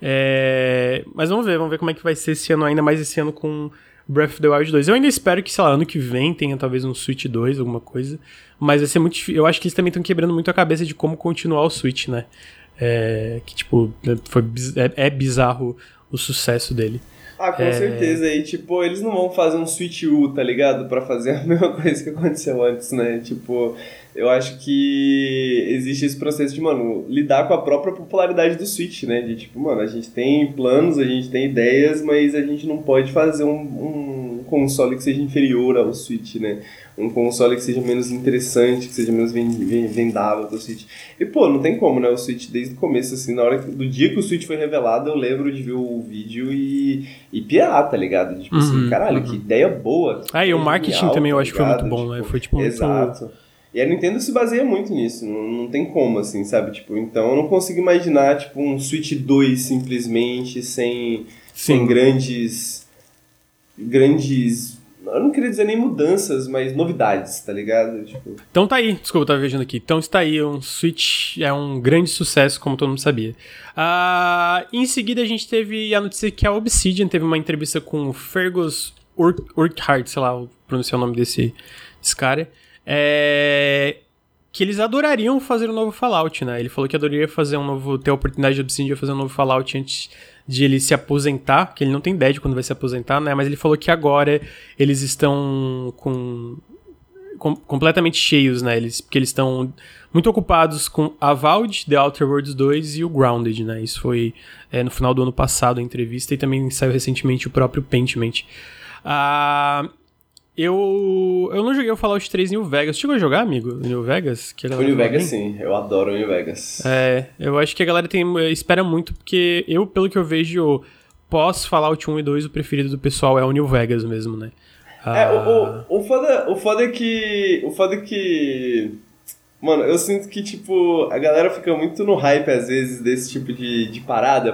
É, mas vamos ver, vamos ver como é que vai ser esse ano, ainda mais esse ano com Breath of the Wild 2. Eu ainda espero que, sei lá, ano que vem tenha talvez um Switch 2, alguma coisa. Mas vai ser muito difícil. Eu acho que eles também estão quebrando muito a cabeça de como continuar o Switch, né? É, que, tipo, foi, é, é bizarro o sucesso dele. Ah, com é... certeza. E, tipo, eles não vão fazer um Switch U, tá ligado? Pra fazer a mesma coisa que aconteceu antes, né? Tipo, eu acho que existe esse processo de, mano, lidar com a própria popularidade do Switch, né? De, tipo, mano, a gente tem planos, a gente tem ideias, mas a gente não pode fazer um, um console que seja inferior ao Switch, né? um console que seja menos interessante, que seja menos vendável pro Switch. E, pô, não tem como, né? O Switch desde o começo, assim, na hora que, do dia que o Switch foi revelado, eu lembro de ver o vídeo e, e pirar, tá ligado? Tipo assim, uhum, assim, caralho, uhum. que ideia boa. Ah, e o marketing também eu acho que foi muito bom, né? Foi tipo muito... Exato. E a Nintendo se baseia muito nisso, não, não tem como, assim, sabe? Tipo, então eu não consigo imaginar, tipo, um Switch 2 simplesmente sem, sem grandes grandes eu não queria dizer nem mudanças, mas novidades, tá ligado? Tipo... Então tá aí, desculpa, eu tava vejando aqui. Então está aí, um Switch é um grande sucesso, como todo mundo sabia. Uh, em seguida a gente teve a notícia que a Obsidian teve uma entrevista com o Fergus Ur Urquhart, sei lá, pronunciar o nome desse, desse cara. É, que eles adorariam fazer um novo Fallout, né? Ele falou que adoraria fazer um novo, ter a oportunidade de Obsidian fazer um novo Fallout antes de ele se aposentar, que ele não tem ideia de quando vai se aposentar, né? Mas ele falou que agora eles estão com, com completamente cheios, né? Eles, porque eles estão muito ocupados com Avowed, The Outer Worlds 2 e o Grounded, né? Isso foi é, no final do ano passado a entrevista e também saiu recentemente o próprio Pentiment. Ah, eu, eu não joguei o Fallout 3 New Vegas. Chegou a jogar, amigo? New Vegas? Que o New Vegas, sim. Eu adoro o New Vegas. É, eu acho que a galera tem, espera muito, porque eu, pelo que eu vejo, pós Fallout 1 e 2, o preferido do pessoal é o New Vegas mesmo, né? Ah... É, o, o, ah. o, foda, o foda é que... O foda é que... Mano, eu sinto que, tipo, a galera fica muito no hype, às vezes, desse tipo de, de parada.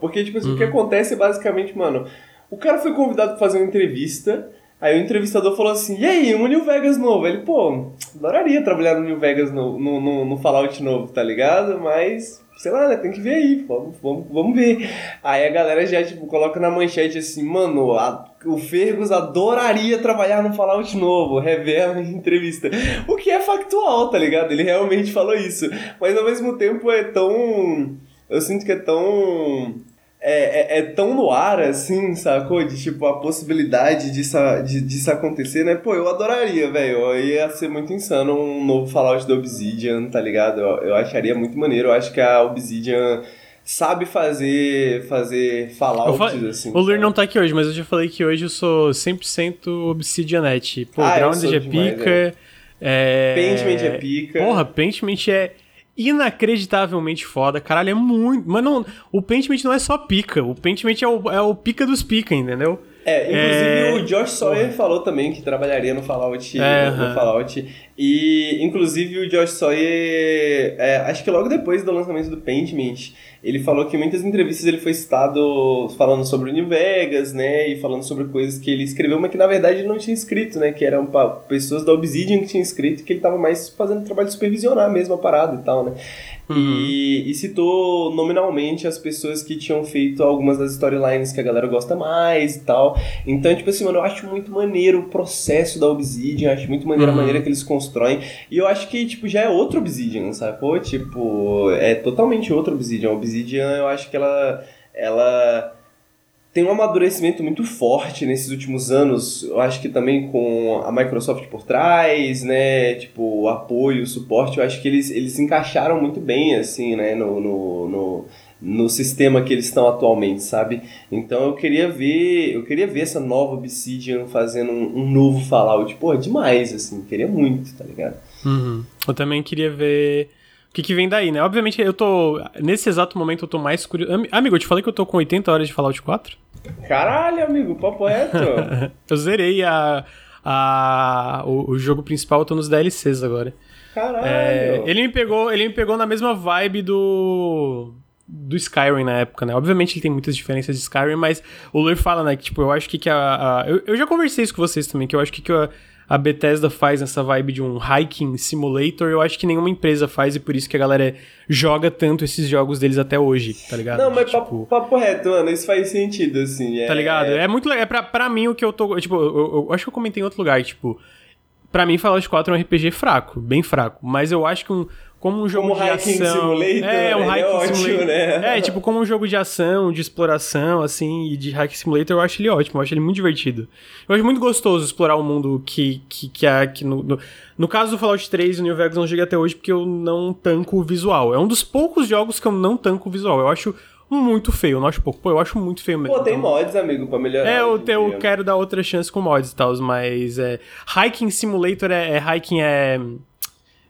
Porque, tipo assim, uhum. o que uhum. acontece é basicamente, mano... O cara foi convidado pra fazer uma entrevista... Aí o entrevistador falou assim, e aí, um New Vegas novo? Ele, pô, adoraria trabalhar no New Vegas no, no, no, no Fallout novo, tá ligado? Mas, sei lá, né, tem que ver aí, vamos, vamos, vamos ver. Aí a galera já, tipo, coloca na manchete assim, mano, a, o Fergus adoraria trabalhar no Fallout novo, revela em entrevista. O que é factual, tá ligado? Ele realmente falou isso. Mas ao mesmo tempo é tão... Eu sinto que é tão é, é, é, tão no ar, assim, sacou? De, tipo, a possibilidade disso, de, disso acontecer, né? Pô, eu adoraria, velho. Ia ser muito insano um novo Fallout da Obsidian, tá ligado? Eu, eu acharia muito maneiro. Eu acho que a Obsidian sabe fazer fazer Fallouts, assim. O Luir não tá aqui hoje, mas eu já falei que hoje eu sou 100% Obsidianete. Pô, ah, Grounded é pica. É. É... Paintment é pica. Porra, Paintment é inacreditavelmente foda. Caralho, é muito. Mas não, o Pentiment não é só pica. O Pentiment é o, é o pica dos pica, entendeu? É, inclusive é... o Josh Sawyer Porra. falou também que trabalharia no Fallout, é, no Fallout. E, inclusive, o Josh Sawyer, é, acho que logo depois do lançamento do Paintment, ele falou que em muitas entrevistas ele foi citado falando sobre o New Vegas, né, e falando sobre coisas que ele escreveu, mas que na verdade ele não tinha escrito, né, que eram pessoas da Obsidian que tinham escrito, que ele estava mais fazendo trabalho de supervisionar mesmo a parada e tal, né. Uhum. E, e, citou nominalmente as pessoas que tinham feito algumas das storylines que a galera gosta mais e tal. Então, tipo assim, mano, eu acho muito maneiro o processo da Obsidian, acho muito maneiro uhum. a maneira que eles constroem. E eu acho que, tipo, já é outro Obsidian, sacou? Tipo, é totalmente outro Obsidian. Obsidian, eu acho que ela. ela tem um amadurecimento muito forte nesses últimos anos. Eu acho que também com a Microsoft por trás, né? Tipo, o apoio, o suporte, eu acho que eles, eles encaixaram muito bem, assim, né? No, no, no, no sistema que eles estão atualmente, sabe? Então eu queria ver, eu queria ver essa nova Obsidian fazendo um, um novo Fallout. Pô, demais, assim, queria muito, tá ligado? Uhum. Eu também queria ver o que, que vem daí, né? Obviamente eu tô. Nesse exato momento eu tô mais curioso. Amigo, eu te falei que eu tô com 80 horas de Fallout 4? Caralho, amigo, papo reto. eu zerei a, a, o, o, jogo principal, eu tô nos DLCs agora. Caralho. É, ele me pegou, ele me pegou na mesma vibe do do Skyrim na época, né? Obviamente ele tem muitas diferenças de Skyrim, mas o Lur fala, né, que tipo, eu acho que, que a, a eu, eu, já conversei isso com vocês também, que eu acho que, que a, a Bethesda faz nessa vibe de um hiking simulator, eu acho que nenhuma empresa faz e por isso que a galera joga tanto esses jogos deles até hoje, tá ligado? Não, mas tipo... papo, papo reto, mano, isso faz sentido, assim. É... Tá ligado? É muito legal. É pra, pra mim o que eu tô. Tipo, eu, eu, eu acho que eu comentei em outro lugar, tipo. Pra mim, Fallout 4 é um RPG fraco, bem fraco. Mas eu acho que um, como um jogo como de ação. É, um Hiking é ótimo, Simulator. Né? É, tipo, como um jogo de ação, de exploração, assim, e de Hiking Simulator, eu acho ele ótimo, eu acho ele muito divertido. Eu acho muito gostoso explorar o mundo que, que, que, é, que no, no, no, caso do Fallout 3 o New Vegas não chega até hoje porque eu não tanco o visual. É um dos poucos jogos que eu não tanco o visual. Eu acho muito feio, eu não acho pouco. Pô, eu acho muito feio mesmo. Pô, tem então... mods, amigo, pra melhorar. É, eu, eu quero dar outra chance com mods e tal, mas é, Hiking Simulator é, é hiking é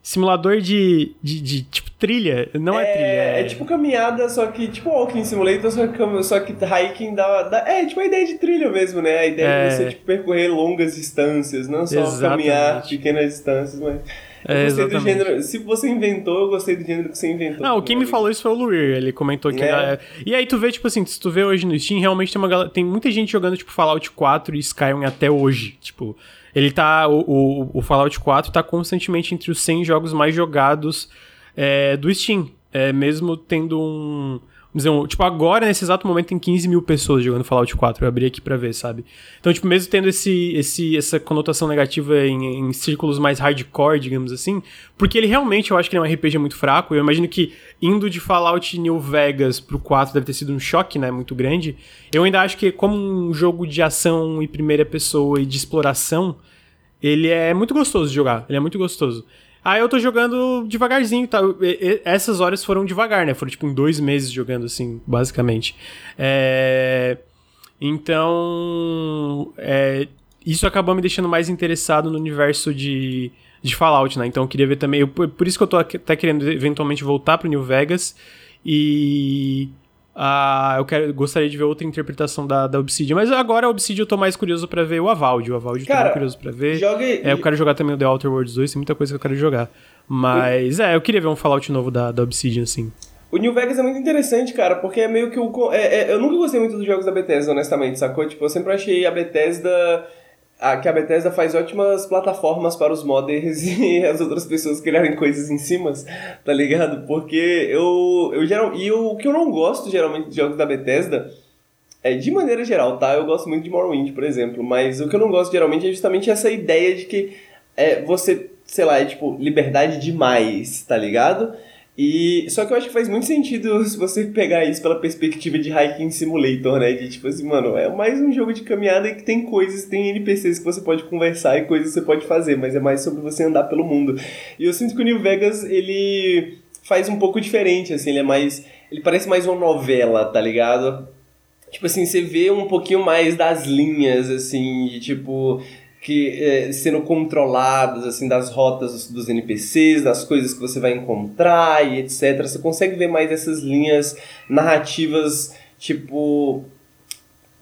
simulador de, de, de, tipo trilha. Não é, é trilha. É... é... tipo caminhada, só que tipo walking simulator, só que, só que hiking dá, dá, É tipo a ideia de trilha mesmo, né? A ideia é... de você tipo, percorrer longas distâncias, não só exatamente. caminhar pequenas distâncias, mas. É, do gênero. Se você inventou, eu gostei do gênero que você inventou. Não, quem me falou isso foi o Luir. Ele comentou que. É. E aí tu vê, tipo assim, se tu vê hoje no Steam, realmente tem uma galera. Tem muita gente jogando, tipo, Fallout 4 e Skyrim até hoje. Tipo. Ele tá. O, o, o Fallout 4 tá constantemente entre os 100 jogos mais jogados é, do Steam. É, mesmo tendo um Um, tipo, agora, nesse exato momento, tem 15 mil pessoas jogando Fallout 4. Eu abri aqui pra ver, sabe? Então, tipo, mesmo tendo esse, esse, essa conotação negativa em, em círculos mais hardcore, digamos assim, porque ele realmente, eu acho que ele é um RPG muito fraco. Eu imagino que indo de Fallout New Vegas pro 4 deve ter sido um choque, né? Muito grande. Eu ainda acho que, como um jogo de ação em primeira pessoa e de exploração, ele é muito gostoso de jogar. Ele é muito gostoso. Aí eu tô jogando devagarzinho, tá? essas horas foram devagar, né? Foram tipo em dois meses jogando, assim, basicamente. É... Então. É... Isso acabou me deixando mais interessado no universo de, de Fallout, né? Então eu queria ver também. Eu, por isso que eu tô até querendo eventualmente voltar pro New Vegas. E ah, eu quero, gostaria de ver outra interpretação da, da Obsidian. Mas agora a Obsidian eu tô mais curioso pra ver o Avaldi. O Avaldi eu tô mais curioso pra ver. Jogue... É, eu quero jogar também o The Outer Worlds 2, tem muita coisa que eu quero jogar. Mas, é, eu queria ver um Fallout novo da, da Obsidian, assim. O New Vegas é muito interessante, cara, porque é meio que o. É, é, eu nunca gostei muito dos jogos da Bethesda, honestamente, sacou? Tipo, eu sempre achei a Bethesda a, que a Bethesda faz ótimas plataformas para os modders e as outras pessoas criarem coisas em cima, tá ligado? Porque eu, eu geral, e eu, o que eu não gosto geralmente de jogos da Bethesda é de maneira geral, tá? Eu gosto muito de Morrowind, por exemplo, mas o que eu não gosto geralmente é justamente essa ideia de que é, você, sei lá, é tipo liberdade demais, tá ligado? E só que eu acho que faz muito sentido se você pegar isso pela perspectiva de Hiking Simulator, né? De tipo assim, mano, é mais um jogo de caminhada que tem coisas, tem NPCs que você pode conversar e coisas que você pode fazer, mas é mais sobre você andar pelo mundo. E eu sinto que o New Vegas, ele faz um pouco diferente, assim, ele é mais. Ele parece mais uma novela, tá ligado? Tipo assim, você vê um pouquinho mais das linhas, assim, de tipo que é, sendo controladas assim das rotas dos NPCs, das coisas que você vai encontrar e etc. Você consegue ver mais essas linhas narrativas tipo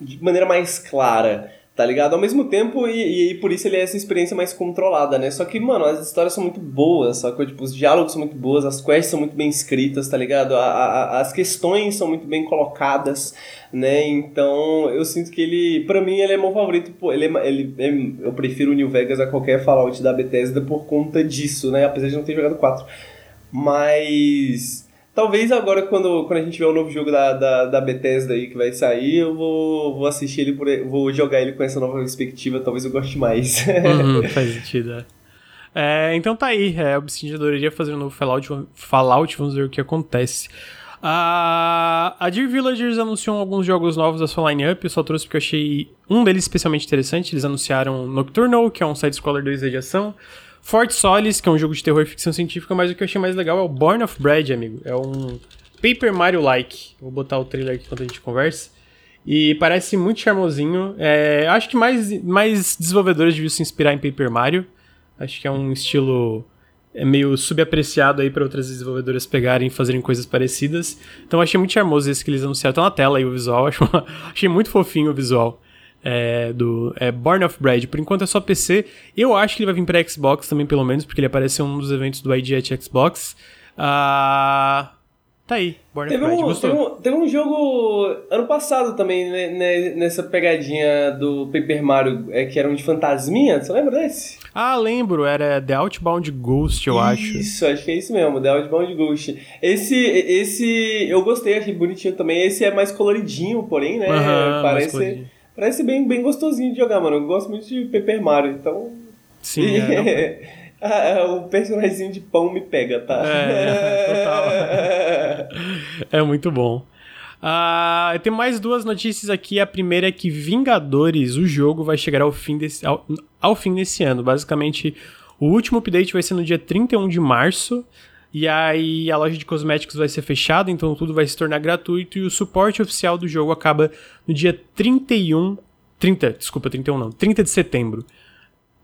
de maneira mais clara. Tá ligado? Ao mesmo tempo, e, e, por isso ele é essa experiência mais controlada, né? Só que, mano, as histórias são muito boas, sacou? Tipo, os diálogos são muito boas, as quests são muito bem escritas, tá ligado? A, a, as questões são muito bem colocadas, né? Então, eu sinto que ele, pra mim, ele é meu favorito, pô, ele, é, ele é, eu prefiro o New Vegas a qualquer Fallout da Bethesda por conta disso, né? Apesar de não ter jogado 4. Mas Talvez agora, quando, quando a gente vê o novo jogo da, da, da Bethesda aí que vai sair, eu vou, vou assistir ele, por, vou jogar ele com essa nova perspectiva, talvez eu goste mais. Uhum, faz sentido, é. é. então tá aí, é, Obsidian adoraria fazer um novo Fallout, Fallout, vamos ver o que acontece. A, a Dear Villagers anunciou alguns jogos novos da sua lineup, eu só trouxe porque eu achei um deles especialmente interessante. Eles anunciaram Nocturnal, que é um side-scroller 2D de ação. Fort Solis, que é um jogo de terror e ficção científica, mas o que eu achei mais legal é o Born of Bread, amigo. É um Paper Mario-like. Vou botar o trailer aqui enquanto a gente conversa. E parece muito charmosinho. É, acho que mais, mais desenvolvedores deviam se inspirar em Paper Mario. Acho que é um estilo é meio subapreciado aí para outras desenvolvedoras pegarem e fazerem coisas parecidas. Então achei muito charmoso esse que eles anunciaram. Tá na tela aí o visual. Acho, achei muito fofinho o visual é, do é, Born of Bread. Por enquanto é só PC. Eu acho que ele vai vir pra Xbox também, pelo menos, porque ele apareceu em um dos eventos do ID at Xbox. Ah. Tá aí, Born teve of Bread. Um, Gostou? Teve um, teve um jogo ano passado também, né, né, nessa pegadinha do Paper Mario, é, que era um de fantasminha. Você lembra desse? Ah, lembro, era The Outbound Ghost, eu isso, acho. Isso, acho que é isso mesmo, The Outbound Ghost. Esse, esse eu gostei, achei bonitinho também. Esse é mais coloridinho, porém, né? Uhum, Parece Parece bem, bem gostosinho de jogar, mano. Eu gosto muito de Paper Mario, então. Sim, é, ah, o personagem de pão me pega, tá? É, total. é muito bom. Uh, tem mais duas notícias aqui. A primeira é que Vingadores, o jogo, vai chegar ao fim desse, ao, ao fim desse ano. Basicamente, o último update vai ser no dia 31 de março. E aí a loja de cosméticos vai ser fechada, então tudo vai se tornar gratuito e o suporte oficial do jogo acaba no dia 31, 30, desculpa, 31 não, 30 de setembro.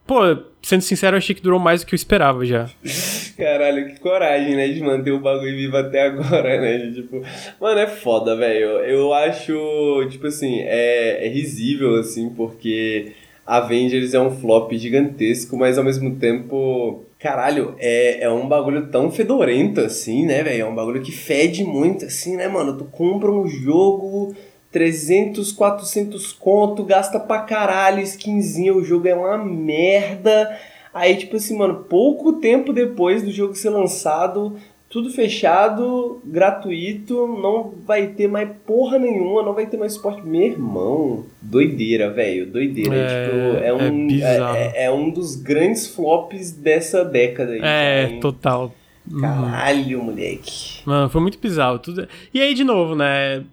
Pô, sendo sincero, achei que durou mais do que eu esperava já. Caralho, que coragem, né, de manter o bagulho vivo até agora, né? Tipo, mano, é foda, velho. Eu acho, tipo assim, é, é risível, assim, porque Avengers é um flop gigantesco, mas ao mesmo tempo Caralho, é, é um bagulho tão fedorento assim, né, velho? É um bagulho que fede muito assim, né, mano? Tu compra um jogo 300, 400 conto, gasta pra caralho, skinzinho, o jogo é uma merda. Aí, tipo assim, mano, pouco tempo depois do jogo ser lançado, tudo fechado, gratuito, não vai ter mais porra nenhuma, não vai ter mais suporte. Meu irmão, doideira, velho, doideira. É, tipo, é, um, é, é, é, um dos grandes flops dessa década. Aí, é, total. Caralho, moleque. Mano, foi muito bizarro. Tudo... E aí, de novo, né?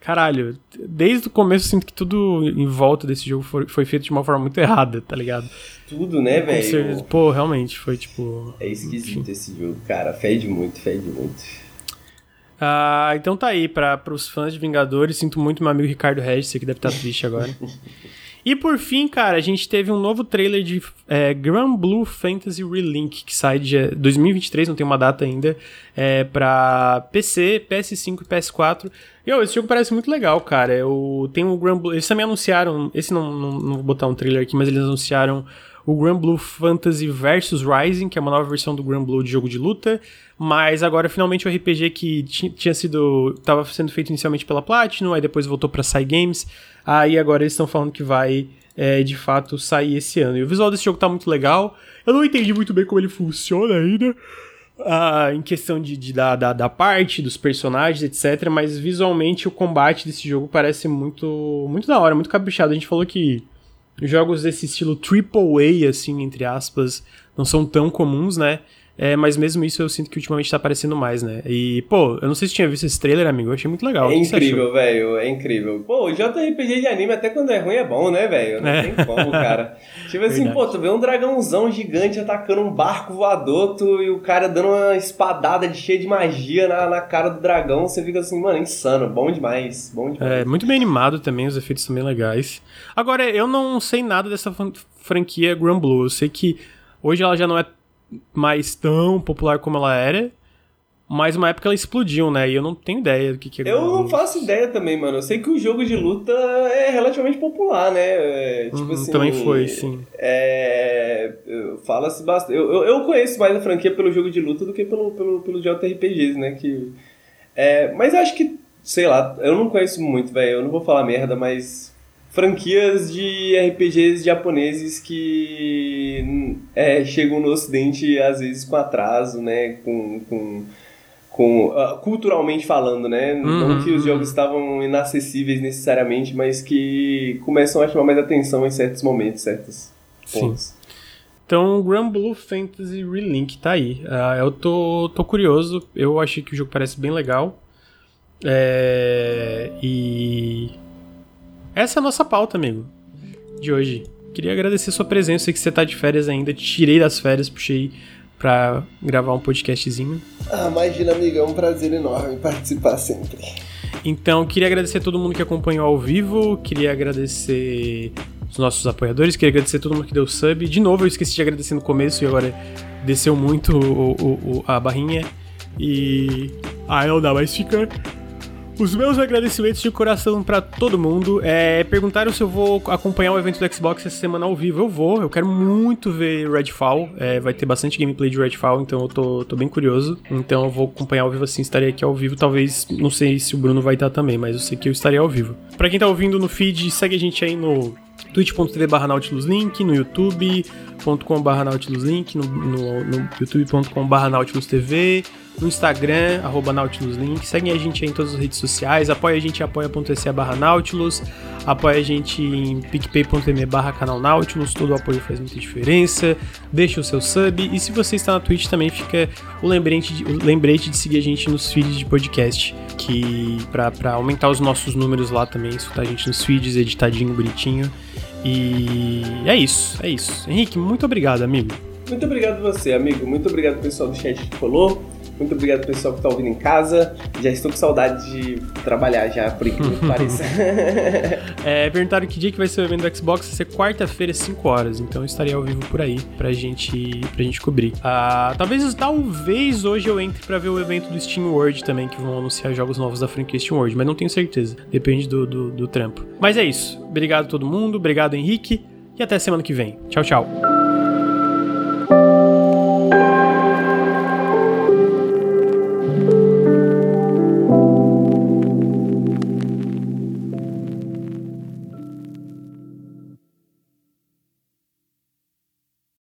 Caralho, desde o começo eu sinto que tudo em volta desse jogo foi, foi feito de uma forma muito errada, tá ligado? Tudo, né, velho? Pô, realmente, foi tipo. É esquisito enfim. esse jogo, cara. Fede muito, fede muito. Ah, então tá aí, para os fãs de Vingadores, sinto muito meu amigo Ricardo Regis, que deve estar tá triste agora. E por fim, cara, a gente teve um novo trailer de é, Grand Blue Fantasy Relink, que sai de 2023, não tem uma data ainda, é, pra PC, PS5 e PS4. E, ó, esse jogo parece muito legal, cara. Eu tenho o Grand Blue, eles também anunciaram, esse não, não, não vou botar um trailer aqui, mas eles anunciaram o Grand Blue Fantasy Versus Rising, que é uma nova versão do Grand Blue de jogo de luta, mas agora finalmente o RPG que tinha sido estava sendo feito inicialmente pela Platinum, aí depois voltou para Cygames, aí agora eles estão falando que vai é, de fato sair esse ano. E o visual desse jogo tá muito legal. Eu não entendi muito bem como ele funciona ainda. Uh, em questão de, de da, da, da, parte, dos personagens, etc. Mas visualmente o combate desse jogo parece muito, muito da hora, muito caprichado. A gente falou que jogos desse estilo triple A, assim, entre aspas, não são tão comuns, né? É, mas mesmo isso eu sinto que ultimamente tá aparecendo mais, né? E, pô, eu não sei se tinha visto esse trailer, amigo, eu achei muito legal. É incrível, velho, é incrível. Pô, o JRPG de anime, até quando é ruim, é bom, né, velho? Não é. tem como, cara. tipo assim, Verdade. pô, tu vê um dragãozão gigante atacando um barco voador, tu, e o cara dando uma espadada de cheia de magia na, na cara do dragão, você fica assim, mano, insano, bom demais, bom demais. É, muito bem animado também, os efeitos são bem legais. Agora, eu não sei nada dessa franquia Grand Blue, eu sei que hoje ela já não é mais tão popular como ela era. Mas uma época ela explodiu, né? E eu não tenho ideia do que, que é. Eu não faço ideia também, mano. Eu sei que o jogo de luta é relativamente popular, né? É, tipo Uhum, assim. também foi, sim. É. Fala-se bastante. Eu, eu, eu conheço mais a franquia pelo jogo de luta do que pelo, pelo, pelo JRPGs, né? Que, é, mas eu acho que, sei lá, eu não conheço muito, velho. Eu não vou falar merda, mas. Franquias de RPGs japoneses que é, chegam no ocidente às vezes com atraso, né? Com. com com, uh, culturalmente falando, né? Uhum, Não que os uhum. jogos estavam inacessíveis necessariamente, mas que começam a chamar mais atenção em certos momentos, certos Sim. pontos. Então, Grand Blue Fantasy Relink tá aí. Ah, eu tô, tô curioso, eu achei que o jogo parece bem legal. É, e. Essa é a nossa pauta, amigo, de hoje. Queria agradecer sua presença, sei que você tá de férias ainda, tirei das férias, puxei pra gravar um podcastzinho. Ah, imagina, amiga, é um prazer enorme participar sempre. Então, queria agradecer a todo mundo que acompanhou ao vivo, queria agradecer os nossos apoiadores, queria agradecer a todo mundo que deu sub. De novo, eu esqueci de agradecer no começo e agora desceu muito o- o- o- a barrinha. E. Ah, não dá, mas fica. Os meus agradecimentos de coração pra todo mundo. É, perguntaram se eu vou acompanhar o evento do Xbox essa semana ao vivo. Eu vou, eu quero muito ver Redfall. É, vai ter bastante gameplay de Redfall, então eu tô, tô bem curioso. Então eu vou acompanhar ao vivo assim, estarei aqui ao vivo. Talvez, não sei se o Bruno vai estar também, mas eu sei que eu estarei ao vivo. Pra quem tá ouvindo no feed, segue a gente aí no twitch.tv barra Nautilus Link, no youtube.com barra Nautilus Link, no, no, no youtube.com barra no Instagram, arroba Nautilus Link, segue a gente em todas as redes sociais, apoia a gente em apoia.se barra Nautilus, apoia a gente em picpay.me barra canal Nautilus, todo o apoio faz muita diferença, deixa o seu sub, e se você está na Twitch também fica o lembrete de, o lembrete de seguir a gente nos feeds de podcast, que pra aumentar os nossos números lá também, escutar a gente nos feeds, editadinho, bonitinho, e é isso, é isso. Henrique, muito obrigado, amigo. Muito obrigado você, amigo. Muito obrigado pessoal do chat que falou. Muito obrigado pessoal que tá ouvindo em casa. Já estou com saudade de trabalhar já, por incrível que pareça. É, perguntaram que dia que vai ser o evento do Xbox, vai ser quarta-feira, 5 horas. Então eu estarei ao vivo por aí pra gente, pra gente cobrir. Ah, talvez, talvez hoje eu entre pra ver o evento do Steam World também, que vão anunciar jogos novos da franquia Steam World, mas não tenho certeza. Depende do, do, do trampo. Mas é isso. Obrigado a todo mundo, obrigado Henrique, e até semana que vem. Tchau, tchau.